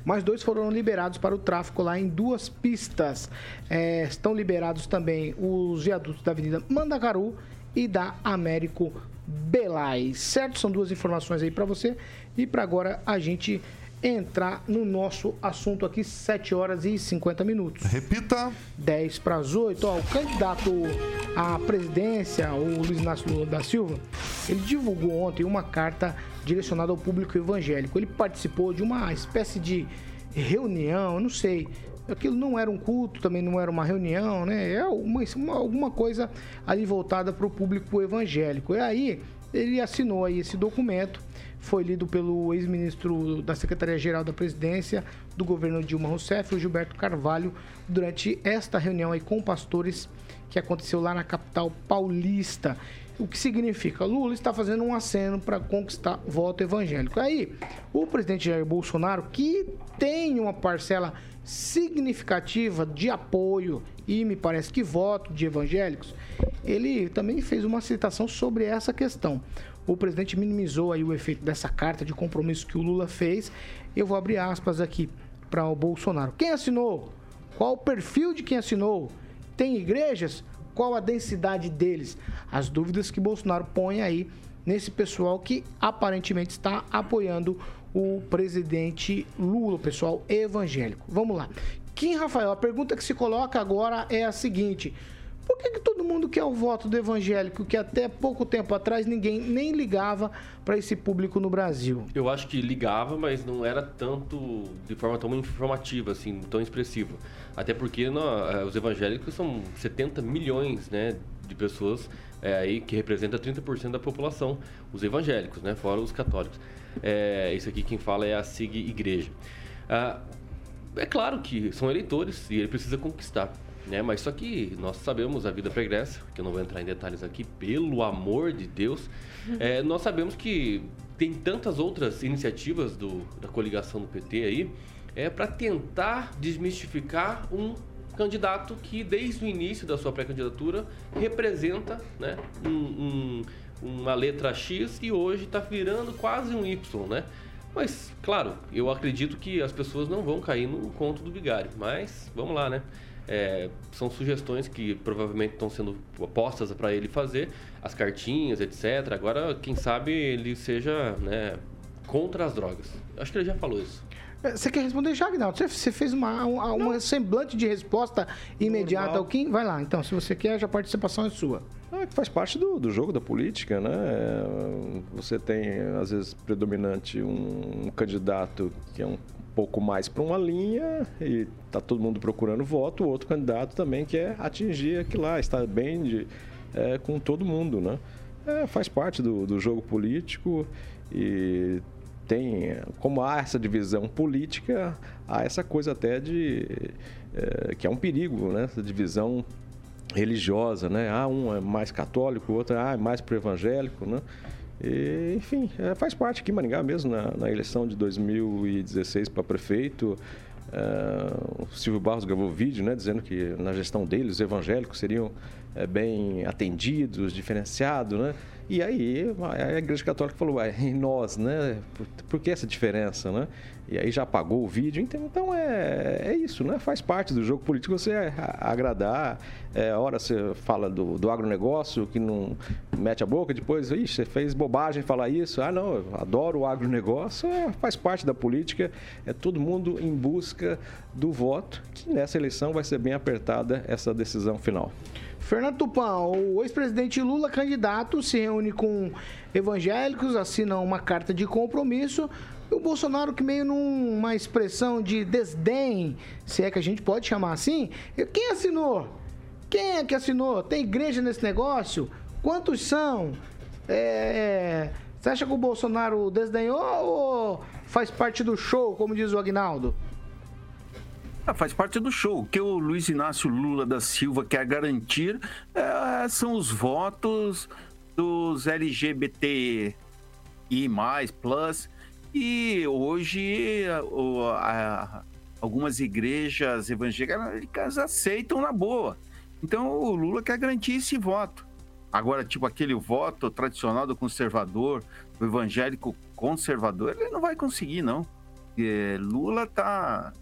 Mais dois foram liberados para o tráfego lá em duas pistas. É, estão liberados também os viadutos da Avenida Mandacaru e da Américo Belais. Certo? São duas informações aí para você. E para agora a gente entrar no nosso assunto aqui, 7 horas e 50 minutos. Repita. 10 para as 8. Ó, o candidato à presidência, o Luiz Inácio Lula da Silva, ele divulgou ontem uma carta direcionada ao público evangélico. Ele participou de uma espécie de reunião, eu não sei. Aquilo não era um culto, também não era uma reunião, né? É uma, uma- alguma coisa ali voltada para o público evangélico. E aí ele assinou aí esse documento, foi lido pelo ex-ministro da Secretaria-Geral da Presidência do governo Dilma Rousseff, o Gilberto Carvalho, durante esta reunião aí com pastores que aconteceu lá na capital paulista. O que significa? Lula está fazendo um aceno para conquistar voto evangélico. Aí, o presidente Jair Bolsonaro, que tem uma parcela significativa de apoio e me parece que voto de evangélicos, ele também fez uma citação sobre essa questão. O presidente minimizou aí o efeito dessa carta de compromisso que o Lula fez. Eu vou abrir aspas aqui para o Bolsonaro. Quem assinou? Qual o perfil de quem assinou? Tem igrejas? Qual a densidade deles? As dúvidas que Bolsonaro põe aí nesse pessoal que aparentemente está apoiando o presidente Lula, o pessoal evangélico. Vamos lá. Kim Rafael, a pergunta que se coloca agora é a seguinte: por que, que todo mundo quer o voto do evangélico que até pouco tempo atrás ninguém nem ligava para esse público no Brasil? Eu acho que ligava, mas não era tanto de forma tão informativa, assim, tão expressiva. Até porque eh, os evangélicos são 70 milhões né, de pessoas eh, aí que representa 30% da população, os evangélicos, né, fora os católicos. É, isso aqui quem fala é a SIG Igreja. Ah, é claro que são eleitores e ele precisa conquistar. Né? Mas só que nós sabemos a vida pregressa, que eu não vou entrar em detalhes aqui, pelo amor de Deus. É, nós sabemos que tem tantas outras iniciativas do, da coligação do PT aí é, para tentar desmistificar um candidato que desde o início da sua pré-candidatura representa né, um- um- uma letra X e hoje está virando quase um Y, né? Mas, claro, eu acredito que as pessoas não vão cair no conto do vigário. Mas, vamos lá, né? É, são sugestões que provavelmente estão sendo postas para ele fazer, as cartinhas, etc. Agora, quem sabe ele seja né, contra as drogas. Acho que ele já falou isso. É, Você quer responder já, Agnaldo? Você, fez uma, uma, uma semblante de resposta imediata Normal. ao Kim? Vai lá, então. Se você quer, já a participação é sua. Que faz parte do, do jogo da política, né? É, Você tem, às vezes, predominante um, um candidato que é um pouco mais para uma linha e tá todo mundo procurando voto, o outro candidato também quer atingir aquilo lá, estar bem de, é, com todo mundo, né? É, faz parte do, do jogo político e tem, como há essa divisão política, há essa coisa até de é, que é um perigo, né? Essa divisão religiosa, né? Ah, um é mais católico, o outro ah, é mais pro evangélico, né? E, enfim, é, faz parte aqui em Maringá mesmo, na, na eleição de 2016 para prefeito. é, o Silvio Barros gravou vídeo, né, dizendo que na gestão dele os evangélicos seriam é, bem atendidos, diferenciados, né? E aí a Igreja Católica falou, e nós, né? Por, por que essa diferença, né? E aí já apagou o vídeo, então, então é, é isso, né? Faz parte do jogo político você agradar. É, hora você fala do, do agronegócio, que não mete a boca, depois, ixi, você fez bobagem falar isso. Ah, não, eu adoro o agronegócio, é, faz parte da política, é todo mundo em busca do voto, que nessa eleição vai ser bem apertada essa decisão final. Fernando Tupan, o ex-presidente Lula, candidato, se reúne com evangélicos, assina uma carta de compromisso. E o Bolsonaro, que meio numa expressão de desdém, se é que a gente pode chamar assim, quem assinou? Quem é que assinou? Tem igreja nesse negócio? Quantos são? É, você acha que o Bolsonaro desdenhou ou faz parte do show, como diz o Agnaldo? Ah, faz parte do show. O que o Luiz Inácio Lula da Silva quer garantir é, são os votos dos LGBT e mais, plus. E hoje a- algumas igrejas evangélicas aceitam na boa. Então o Lula quer garantir esse voto. Agora, tipo, aquele voto tradicional do conservador, do evangélico conservador, ele não vai conseguir, não. Porque Lula tá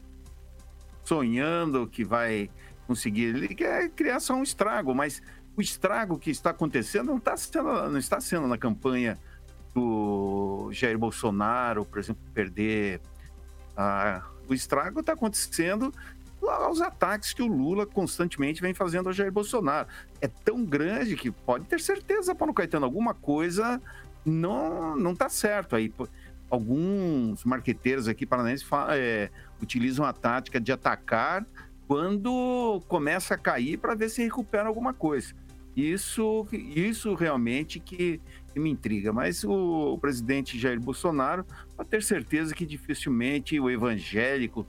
sonhando que vai conseguir. Ele quer criar só um estrago, mas o estrago que está acontecendo não, tá sendo, não está sendo na campanha do Jair Bolsonaro, por exemplo, perder. ah, o estrago está acontecendo aos ataques que o Lula constantemente vem fazendo ao Jair Bolsonaro. É tão grande que pode ter certeza, Paulo Caetano, alguma coisa não não está certo aí. Alguns marqueteiros aqui paranaenses é, utilizam a tática de atacar quando começa a cair para ver se recupera alguma coisa. Isso, isso realmente que, que me intriga. Mas o, o presidente Jair Bolsonaro pode ter certeza que dificilmente o evangélico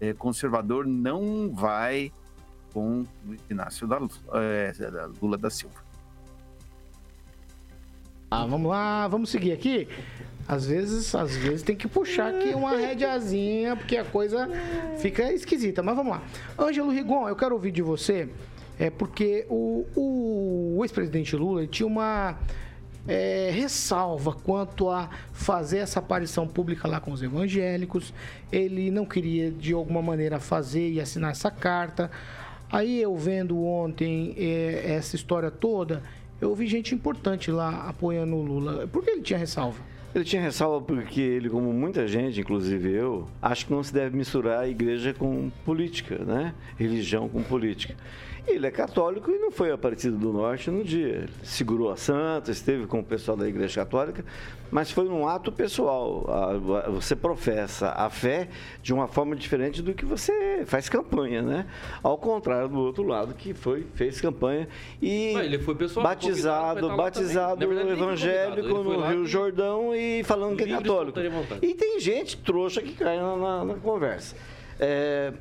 eh, conservador não vai com Inácio da, da Lula da Silva. Ah, vamos lá, vamos seguir aqui. Às vezes, às vezes tem que puxar aqui uma rédeazinha, porque a coisa fica esquisita. Mas vamos lá. Ângelo Rigon, eu quero ouvir de você, é porque o, o ex-presidente Lula tinha uma é, ressalva quanto a fazer essa aparição pública lá com os evangélicos. Ele não queria, de alguma maneira, fazer e assinar essa carta. Aí eu vendo ontem é, essa história toda, eu vi gente importante lá apoiando o Lula. Por que ele tinha ressalva? Ele tinha ressalva porque ele, como muita gente, inclusive eu, acho que não se deve misturar a igreja com política, né? Religião com política. Ele é católico e não foi Aparecido do Norte no dia. Ele segurou a santa, esteve com o pessoal da Igreja Católica, mas foi num ato pessoal. A- a- Você professa a fé de uma forma diferente do que você faz campanha, né? Ao contrário do outro lado, que foi, fez campanha e ele foi pessoal batizado, batizado verdade, evangélico no Rio que- Jordão e falando que é católico. E tem gente trouxa que cai na, na- na conversa. É,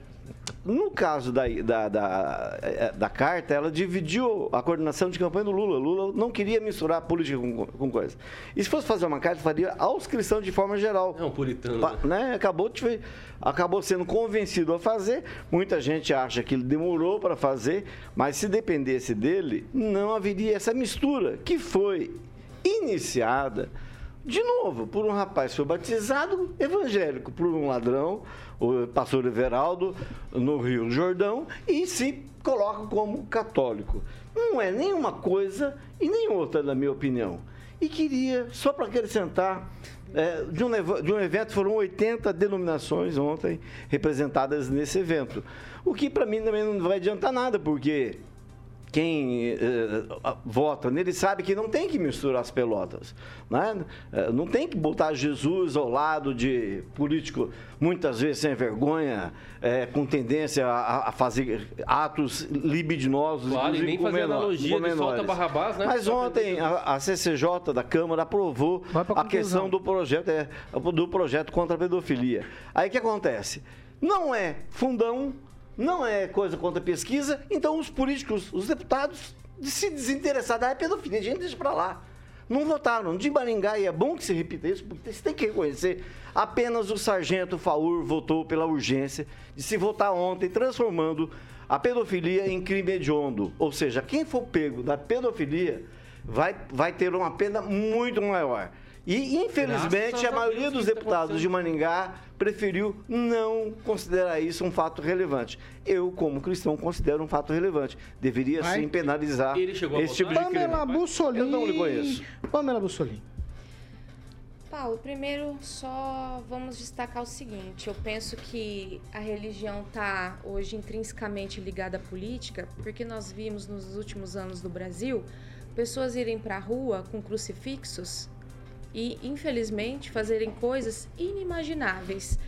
no caso da, da, da, eh, da carta, ela dividiu a coordenação de campanha do Lula. Lula não queria misturar política com, com coisa. E se fosse fazer uma carta, faria aos cristãos de forma geral. É um puritano. Pa- né? Acabou, de- acabou sendo convencido a fazer. Muita gente acha que ele demorou para fazer, mas se dependesse dele, não haveria essa mistura que foi iniciada de novo por um rapaz que foi batizado evangélico por um ladrão, o pastor Everaldo, no Rio Jordão, e se coloca como católico. Não é nem uma coisa e nem outra, na minha opinião. E queria, só para acrescentar, É, de, um, de um evento foram 80 denominações ontem representadas nesse evento. O que para mim também não vai adiantar nada, porque quem eh, vota nele sabe que não tem que misturar as pelotas. Né? Eh, Não tem que botar Jesus ao lado de político, muitas vezes sem vergonha, com tendência a, a fazer atos libidinosos. Claro, e nem com fazer menor- analogia com de solta. Barrabás, né? Mas ontem a, a CCJ da Câmara aprovou a questão do projeto, é, do projeto contra a pedofilia. Aí o que acontece? Não é fundão, não é coisa contra a pesquisa, então os políticos, os deputados, de se desinteressar da pedofilia, gente, deixa pra lá. Não votaram. De Maringá, e é bom que se repita isso, porque você tem que reconhecer. Apenas o sargento Faur votou pela urgência de se votar ontem, transformando a pedofilia em crime hediondo. Ou seja, quem for pego da pedofilia vai, vai ter uma pena muito maior. E, infelizmente, Graças a a maioria dos tá deputados de Maringá preferiu não considerar isso um fato relevante. Eu, como cristão, considero um fato relevante. Deveria Vai. sim penalizar Ele chegou a esse tipo de crime. Pamela Bussolini. Eu não lhe conheço. Pamela Bussolini. Paulo, primeiro só vamos destacar o seguinte: eu penso que a religião está hoje intrinsecamente ligada à política, porque nós vimos nos últimos anos no Brasil pessoas irem para a rua com crucifixos e, infelizmente, fazerem coisas inimagináveis.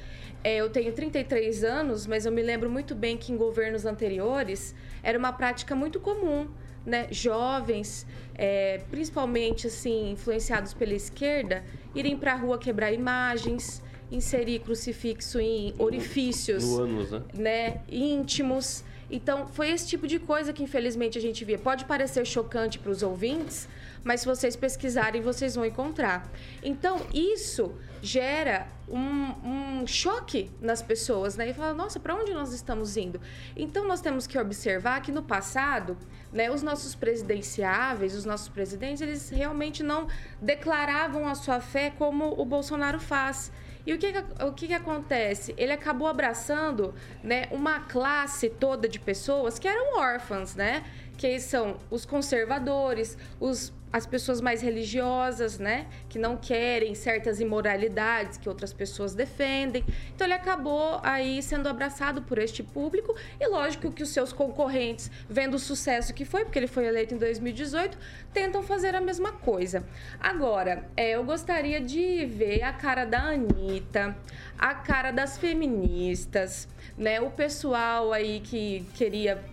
É, eu tenho 33 anos, mas eu me lembro muito bem que em governos anteriores era uma prática muito comum, né? Jovens, é, principalmente assim influenciados pela esquerda, irem para a rua quebrar imagens, inserir crucifixo em orifícios No ânus, né? né, íntimos. Então, foi esse tipo de coisa que infelizmente a gente via. Pode parecer chocante para os ouvintes, mas se vocês pesquisarem, vocês vão encontrar. Então, isso gera um, um choque nas pessoas, né? E fala, nossa, para onde nós estamos indo? Então, nós temos que observar que no passado, né, os nossos presidenciáveis, os nossos presidentes, eles realmente não declaravam a sua fé como o Bolsonaro faz. E o que, o que, que acontece? Ele acabou abraçando né, uma classe toda de pessoas que eram órfãs, né? Que são os conservadores, os, as pessoas mais religiosas, né? Que não querem certas imoralidades que outras pessoas defendem. Então ele acabou aí sendo abraçado por este público. E lógico que os seus concorrentes, vendo o sucesso que foi, porque ele foi eleito em 2018, tentam fazer a mesma coisa. Agora, é, eu gostaria de ver a cara da Anitta, a cara das feministas, né? O pessoal aí que queria,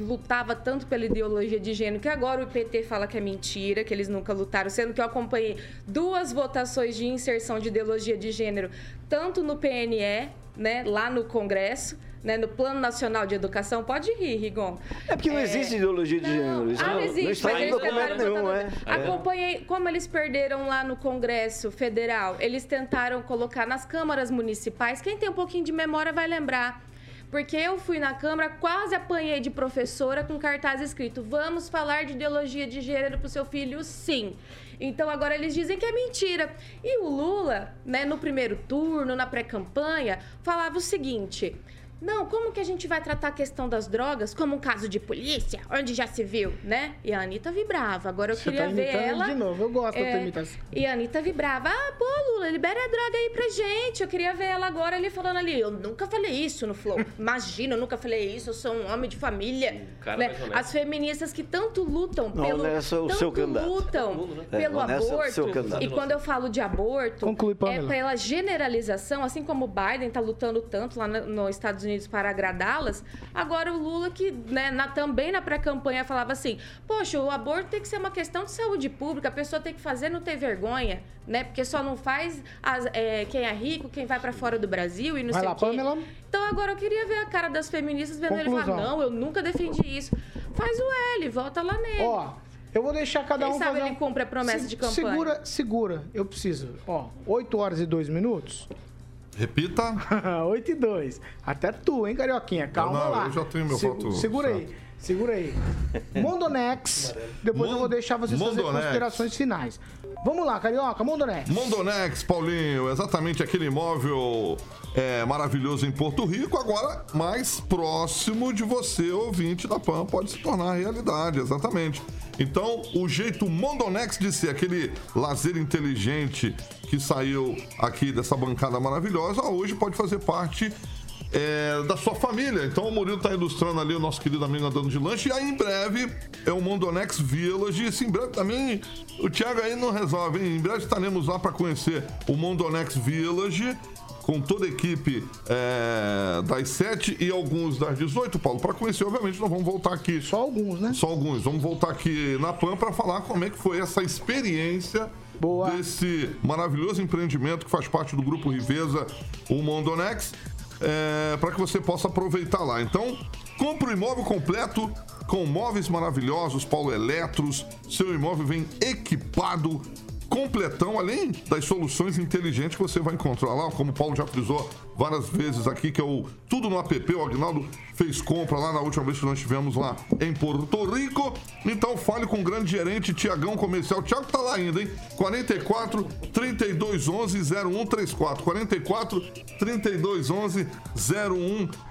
lutava tanto pela ideologia de gênero, que agora o PT fala que é mentira, que eles nunca lutaram, sendo que eu acompanhei duas votações de inserção de ideologia de gênero, tanto no PNE, né, lá no Congresso, né, no Plano Nacional de Educação. Pode rir, Rigon. É porque não existe ideologia de gênero. Isso Ah, não, não existe, está mas em documento nenhum, é. É. Acompanhei como eles perderam lá no Congresso Federal. Eles tentaram colocar nas câmaras municipais. Quem tem um pouquinho de memória vai lembrar. Porque eu fui na Câmara, quase apanhei de professora com cartaz escrito: Vamos falar de ideologia de gênero pro seu filho, sim. Então agora eles dizem que é mentira. E o Lula, né, no primeiro turno, na pré-campanha, falava o seguinte. Não, como que a gente vai tratar a questão das drogas como um caso de polícia, onde já se viu, né? E a Anitta vibrava. Agora eu Você queria tá ver ela. de novo, eu gosto da tua É, imitação. E a Anitta vibrava. Ah, pô, Lula, libera a droga aí pra gente. Eu queria ver ela agora ali falando ali. Eu nunca falei isso no Flow. Imagina, eu nunca falei isso. Eu sou um homem de família. cara né? honesto. As feministas que tanto lutam Não, pelo. honesto é o tanto seu candidato. lutam mundo, né? É, pelo honesto é o seu aborto. candidato. e quando eu falo de aborto, Conclui, é pela generalização, assim como o Biden tá lutando tanto lá no- nos Estados Unidos para agradá-las, agora o Lula, que né, na- também na pré-campanha falava assim: poxa, o aborto tem que ser uma questão de saúde pública, a pessoa tem que fazer, não ter vergonha, né? Porque só não faz as- é, quem é rico, quem vai para fora do Brasil e não Vai sei lá, o quê. Pamela. Então agora eu queria ver a cara das feministas vendo ele falar: não, eu nunca defendi isso. Faz o L, volta lá nele. Ó, eu vou deixar cada Quem um sabe fazer ele cumpre a promessa Se- de campanha. Segura, segura. Eu preciso. Ó, 8 horas e 2 minutos. Repita. 8 e 2. Até tu, hein, Carioquinha? Calma Não, lá. eu já tenho meu voto Segura aí. Segura aí. Mondonex. Depois eu vou deixar vocês Mondonex. considerações finais. Vamos lá, Carioca, Mondonex. Mondonex, Paulinho, exatamente aquele imóvel é, maravilhoso em Porto Rico, agora mais próximo de você, ouvinte da PAN, pode se tornar realidade, exatamente. Então, o jeito Mondonex de ser aquele lazer inteligente que saiu aqui dessa bancada maravilhosa, hoje pode fazer parte é, da sua família. Então o Murilo tá ilustrando ali o nosso querido amigo andando de lanche. E aí em breve é o Mondonex Village. E em breve também o Thiago aí não resolve. Hein? Em breve estaremos lá para conhecer o Mondonex Village. Com toda a equipe é, das 7 e alguns das 18, Paulo. Para conhecer, obviamente, nós vamos voltar aqui. Só alguns, né? Só alguns. Vamos voltar aqui na PAN para falar como é que foi essa experiência desse maravilhoso empreendimento que faz parte do Grupo Riveza, o Mondonex para que você possa aproveitar lá. Então, compre o imóvel completo com móveis maravilhosos, Paulo Eletros. Seu imóvel vem equipado, completão, além das soluções inteligentes que você vai encontrar lá, como o Paulo já frisou várias vezes aqui, que é o Tudo no App. O Agnaldo fez compra lá na última vez que nós estivemos lá em Porto Rico. Então fale com o grande gerente Tiagão Comercial. Tiago tá lá ainda, hein? 44 3211 0134. 44 3211 0134,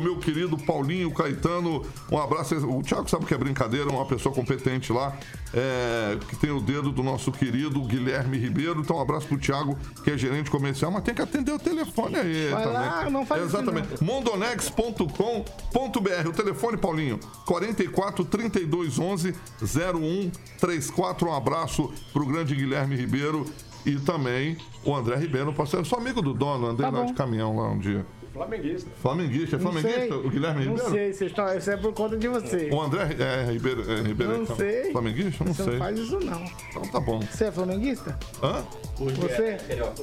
meu querido Paulinho Caetano. Um abraço. O Thiago sabe que é brincadeira, uma pessoa competente lá, é, que tem o dedo do nosso querido Guilherme Ribeiro. Então, um abraço pro Thiago, que é gerente comercial, mas tem que atender o telefone aí Vai também. lá, não faz isso Exatamente. Mondonex.com.br. O telefone, Paulinho, 44 32 11 0134. Um abraço pro grande Guilherme Ribeiro e também o André Ribeiro, parceiro. Sou amigo do dono, andei Tá lá de caminhão lá um dia. Flamenguista. Flamenguista, é Não flamenguista? sei. O Guilherme Não Ribeiro? sei, vocês estão- isso é por conta de você. O André é, Ribeiro, é, Ribeiro Não então, sei. Flamenguista? Não Você sei. não faz isso, não. Então tá bom. Você é flamenguista? Hã? Você?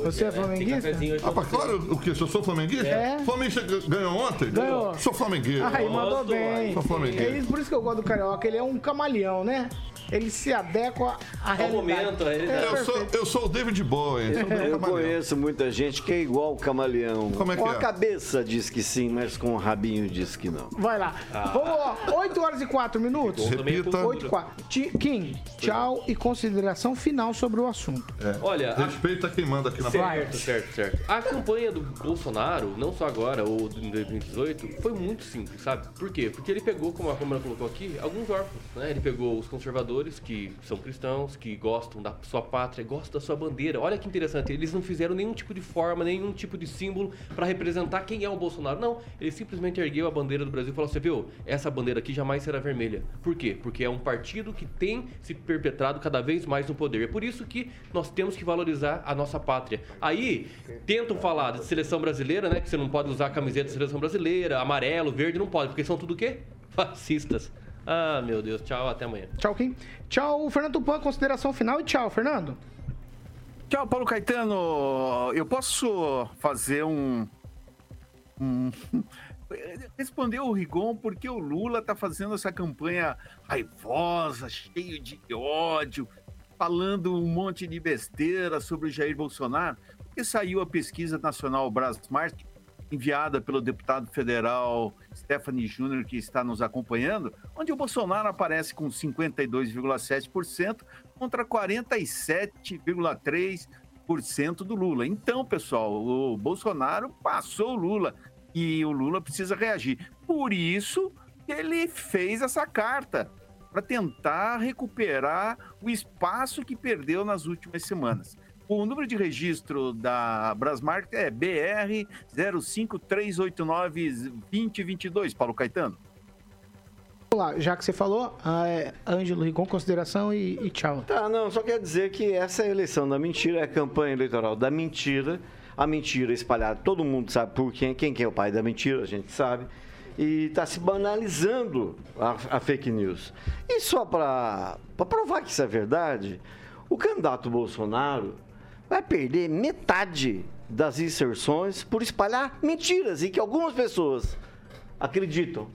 Você é flamenguista? Ah, pá, claro, o que? Se eu sou flamenguista? É. Flamenguista ganhou ontem? Ganhou. Sou flamenguista. Ai, mandou bem. Sou flamenguista. É isso, por isso que eu gosto do Carioca. Ele é um camaleão, né? Ele se adequa à Ao realidade. momento, a realidade. É, Eu sou, eu sou o David Bowie. Eu Camaleão. conheço muita gente que é igual o camaleão. Como é que com é? a cabeça diz que sim, mas com o rabinho diz que não. Vai lá. Vamos lá. 8 horas e 4 minutos. Repita. 8 e 4. Ti- Kim, tchau e consideração final sobre o assunto. É. Olha, a- Respeita quem manda aqui na Certo, certo, certo. A campanha do Bolsonaro, não só agora ou em 2018, foi muito simples, sabe? Por quê? Porque ele pegou, como a Câmara colocou aqui, alguns órfãos, né? Ele pegou os conservadores, que são cristãos, que gostam da sua pátria, gostam da sua bandeira. Olha que interessante, eles não fizeram nenhum tipo de forma, nenhum tipo de símbolo para representar quem é o Bolsonaro. Não, ele simplesmente ergueu a bandeira do Brasil e falou: Você viu, essa bandeira aqui jamais será vermelha. Por quê? Porque é um partido que tem se perpetrado cada vez mais no poder. É por isso que nós temos que valorizar a nossa pátria. Aí, tentam falar de seleção brasileira, né? Que você não pode usar a camiseta da seleção brasileira, amarelo, verde, não pode, porque são tudo o quê? Fascistas. Ah, meu Deus. Tchau, até amanhã. Tchau, Kim. Tchau, Fernando Tupan, consideração final e tchau, Fernando. Tchau, Paulo Caetano. Eu posso fazer um. um responder o Rigon porque o Lula está fazendo essa campanha raivosa, cheio de ódio, falando um monte de besteira sobre o Jair Bolsonaro. Porque saiu a pesquisa nacional Brasmart, enviada pelo deputado federal Stephanie Júnior, que está nos acompanhando, onde o Bolsonaro aparece com 52,7% contra 47,3% do Lula. Então, pessoal, o Bolsonaro passou o Lula e o Lula precisa reagir. Por isso ele fez essa carta para tentar recuperar o espaço que perdeu nas últimas semanas. O número de registro da Brasmark é BR 05389-2022, Paulo Caetano. Vamos lá, já que você falou, ah, é, Ângelo Rigon, consideração e, e tchau. Tá, não, só quer dizer que essa é a eleição da mentira, é a campanha eleitoral da mentira. A mentira espalhada, todo mundo sabe por quem, quem que é o pai da mentira, a gente sabe. E está se banalizando a, a fake news. E só para provar que isso é verdade, o candidato Bolsonaro vai perder metade das inserções por espalhar mentiras e que algumas pessoas acreditam.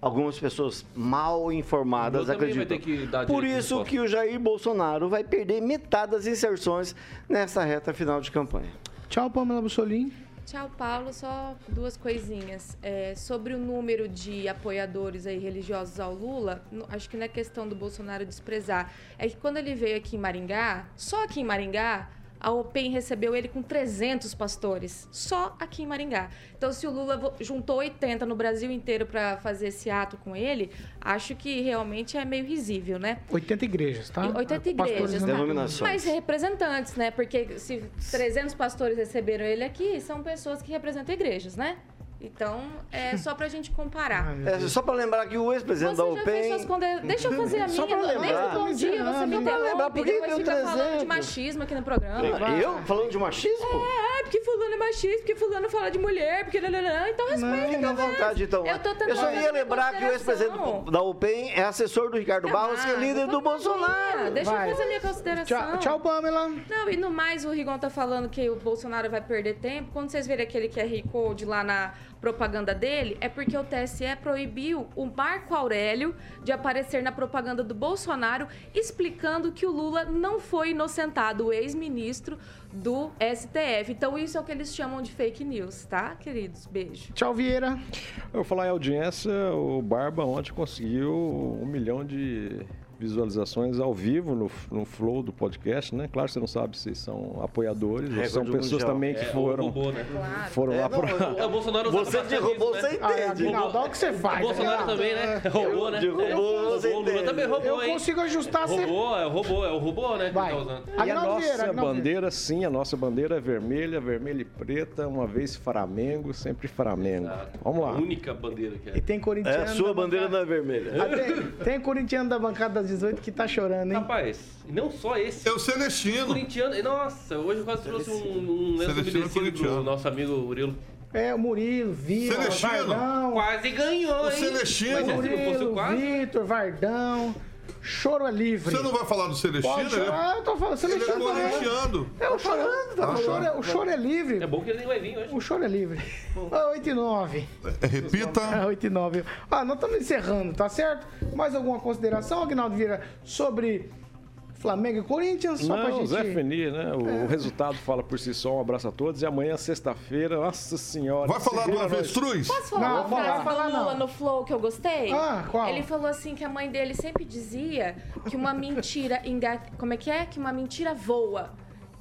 Algumas pessoas mal informadas acreditam. Por isso que o Jair Bolsonaro vai perder metade das inserções nessa reta final de campanha. Tchau, Pamela Bussolini. Tchau, Paulo. Só duas coisinhas. É, sobre o número de apoiadores aí religiosos ao Lula, acho que não é questão do Bolsonaro desprezar. É que quando ele veio aqui em Maringá, só aqui em Maringá, a OPEM recebeu ele com 300 pastores. Só aqui em Maringá. Então, se o Lula juntou 80 no Brasil inteiro para fazer esse ato com ele, acho que realmente é meio risível, né? 80 igrejas, tá? E 80 Pastores igrejas, tá? Mas representantes, né? Porque se 300 pastores receberam ele aqui, são pessoas que representam igrejas, né? Então, é só pra gente comparar. É, só para lembrar que o ex-presidente da Você já fez UPEM. suas conde... Deixa eu fazer a Só minha. pra Desde lembrar. o bom dia você me Só pra interrompe. lembrar, por que depois fica falando de 300? machismo aqui no programa. Eu falando de machismo? É, porque fulano é machista, porque fulano fala de mulher, porque... Então respeita, Fica à né? vontade, então. Eu tô Eu só ia lembrar que o ex-presidente da UPEM é assessor do Ricardo Barros, que é líder do Bolsonaro. Deixa Vai. eu fazer minha consideração. Tchau, tchau, Pamela. Não, e no mais, o Rigon tá falando que o Bolsonaro vai perder tempo. Quando vocês verem aquele QR Code lá na propaganda dele, é porque o TSE proibiu o Marco Aurélio de aparecer na propaganda do Bolsonaro, explicando que o Lula não foi inocentado, o ex-ministro do STF. Então, isso é o que eles chamam de fake news, tá, queridos? Beijo. Tchau, Vieira. Eu vou falar em audiência, o Barba ontem conseguiu um milhão de visualizações ao vivo no, no flow do podcast, né? Claro que você não sabe se são apoiadores ou Recorde são pessoas mundial. também que É, o foram, robô, né? foram É, lá pra... É, o Bolsonaro Você de bastante robô, isso, você né? Ah, entende. Aguinaldo, olha o que você O faz. Bolsonaro Aguinaldo. também, né? Robô, né? De robô, É, você o Lula entende. também roubou, Eu hein? consigo ajustar você. Robô, é o robô, é o robô, né? Vai. tá usando. E a nossa bandeira, sim, a nossa bandeira é vermelha, vermelha e preta, uma vez Flamengo, sempre Flamengo. Vamos A lá. única bandeira que E é. tem corintiano. É, a sua bandeira não é vermelha. Ah, tem, tem corintiano da bancada das 18 que tá chorando, hein? Rapaz, não só esse. É o Celestino. Corintiano. Nossa, hoje eu quase trouxe um, um lenço umedecido pro nosso amigo Murilo. É, o Murilo, Vitor, Celestino. Vardão. Quase ganhou, O hein? Celestino. Mas o Murilo, quase. Vitor, Vardão. Choro é livre. Você não vai falar do Celestino? Pode Ele chorar, eu tô falando. É, ele é também. corintiano. É, o choro, o choro, é, o choro é livre. É bom que ele nem vai vir hoje. O choro é livre. Ó, 8 e 9. É, Repita. É, 8 e 9. Ah, nós estamos encerrando, tá certo? Mais alguma consideração, Agnaldo Vieira, sobre Flamengo e Corinthians? Só pra Não, gente... Zé Feni, né? O, o resultado fala por si só. Um abraço a todos. E amanhã, sexta-feira, nossa senhora. Vai falar do avestruz? Posso falar Não, uma frase falar, do Lula no Flow que eu gostei? Ah, qual? Ele falou assim que a mãe dele sempre dizia que uma mentira enga... Como é que é? Que uma mentira voa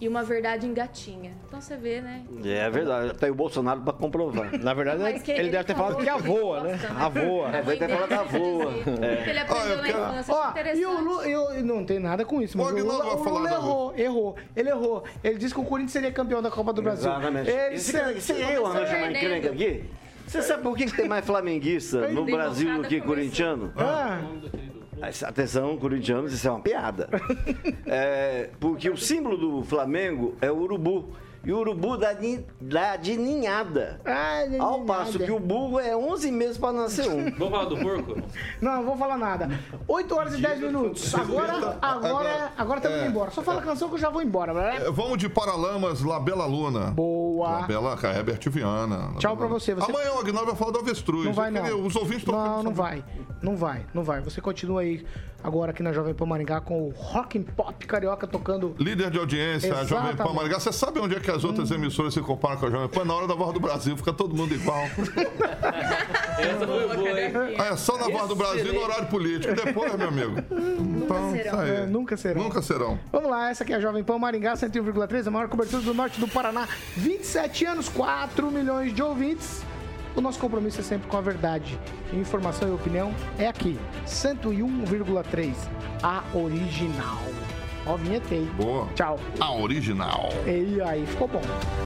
e uma verdade engatinha. Então você vê, né? É verdade. Tem o Bolsonaro para comprovar. Na verdade, ele, que ele ele deve ter falado que que ele né? gosta, né? Avoa. A mãe Deve ter falado da voa. dizia. É. Que ele aprendeu Ah, eu na infância. Ó, interessante. e o Lula, eu, não tem nada com isso, mas O Lula, o Lula errou, errou. Ele errou. Ele disse que o Corinthians seria campeão da Copa do Brasil. Exatamente. Ele Se, se- eu arranjo uma encrenca aqui, você sabe por que, que tem mais flamenguista no Brasil do que corintiano? Ah, Atenção, corintianos, isso é uma piada. É, porque o símbolo do Flamengo é o urubu. E o urubu dá de, dá de ninhada. ah, não, Ao não, passo que o burro é 11 meses para nascer um. Vamos falar do porco? Não, não vou falar nada. 8 horas e 10 minutos. Agora, agora, agora estamos indo embora. Só fala a canção que eu já vou embora. É, Vamos de Paralamas, Labela Luna. Boa. Labela, cara, Herbert Viana. Tchau pra você. Você- Amanhã o Agnaldo vai falar do avestruz. Não vai, não. Os ouvintes estão Não, não vai. Não vai, não vai. Você continua aí agora aqui na Jovem Pan Maringá com o Rock and Pop Carioca tocando. Líder de audiência, a Jovem Pan. Hum. Maringá. Você sabe onde é que as outras emissoras se comparam com a Jovem Pan? Na hora da voz do Brasil, fica todo mundo igual. Essa foi boa, hein? Ah, é só na voz do Brasil e no horário político. Depois, meu amigo. Então, isso aí. É, nunca serão. Nunca serão. Vamos lá, essa aqui é a Jovem Pan Maringá 101,3, a maior cobertura do norte do Paraná. 27 anos, 4 milhões de ouvintes. O nosso compromisso é sempre com a verdade. Informação e opinião é aqui. 101,3, a original. Ó, vinhetei. Boa. Tchau. A original. E aí, ficou bom.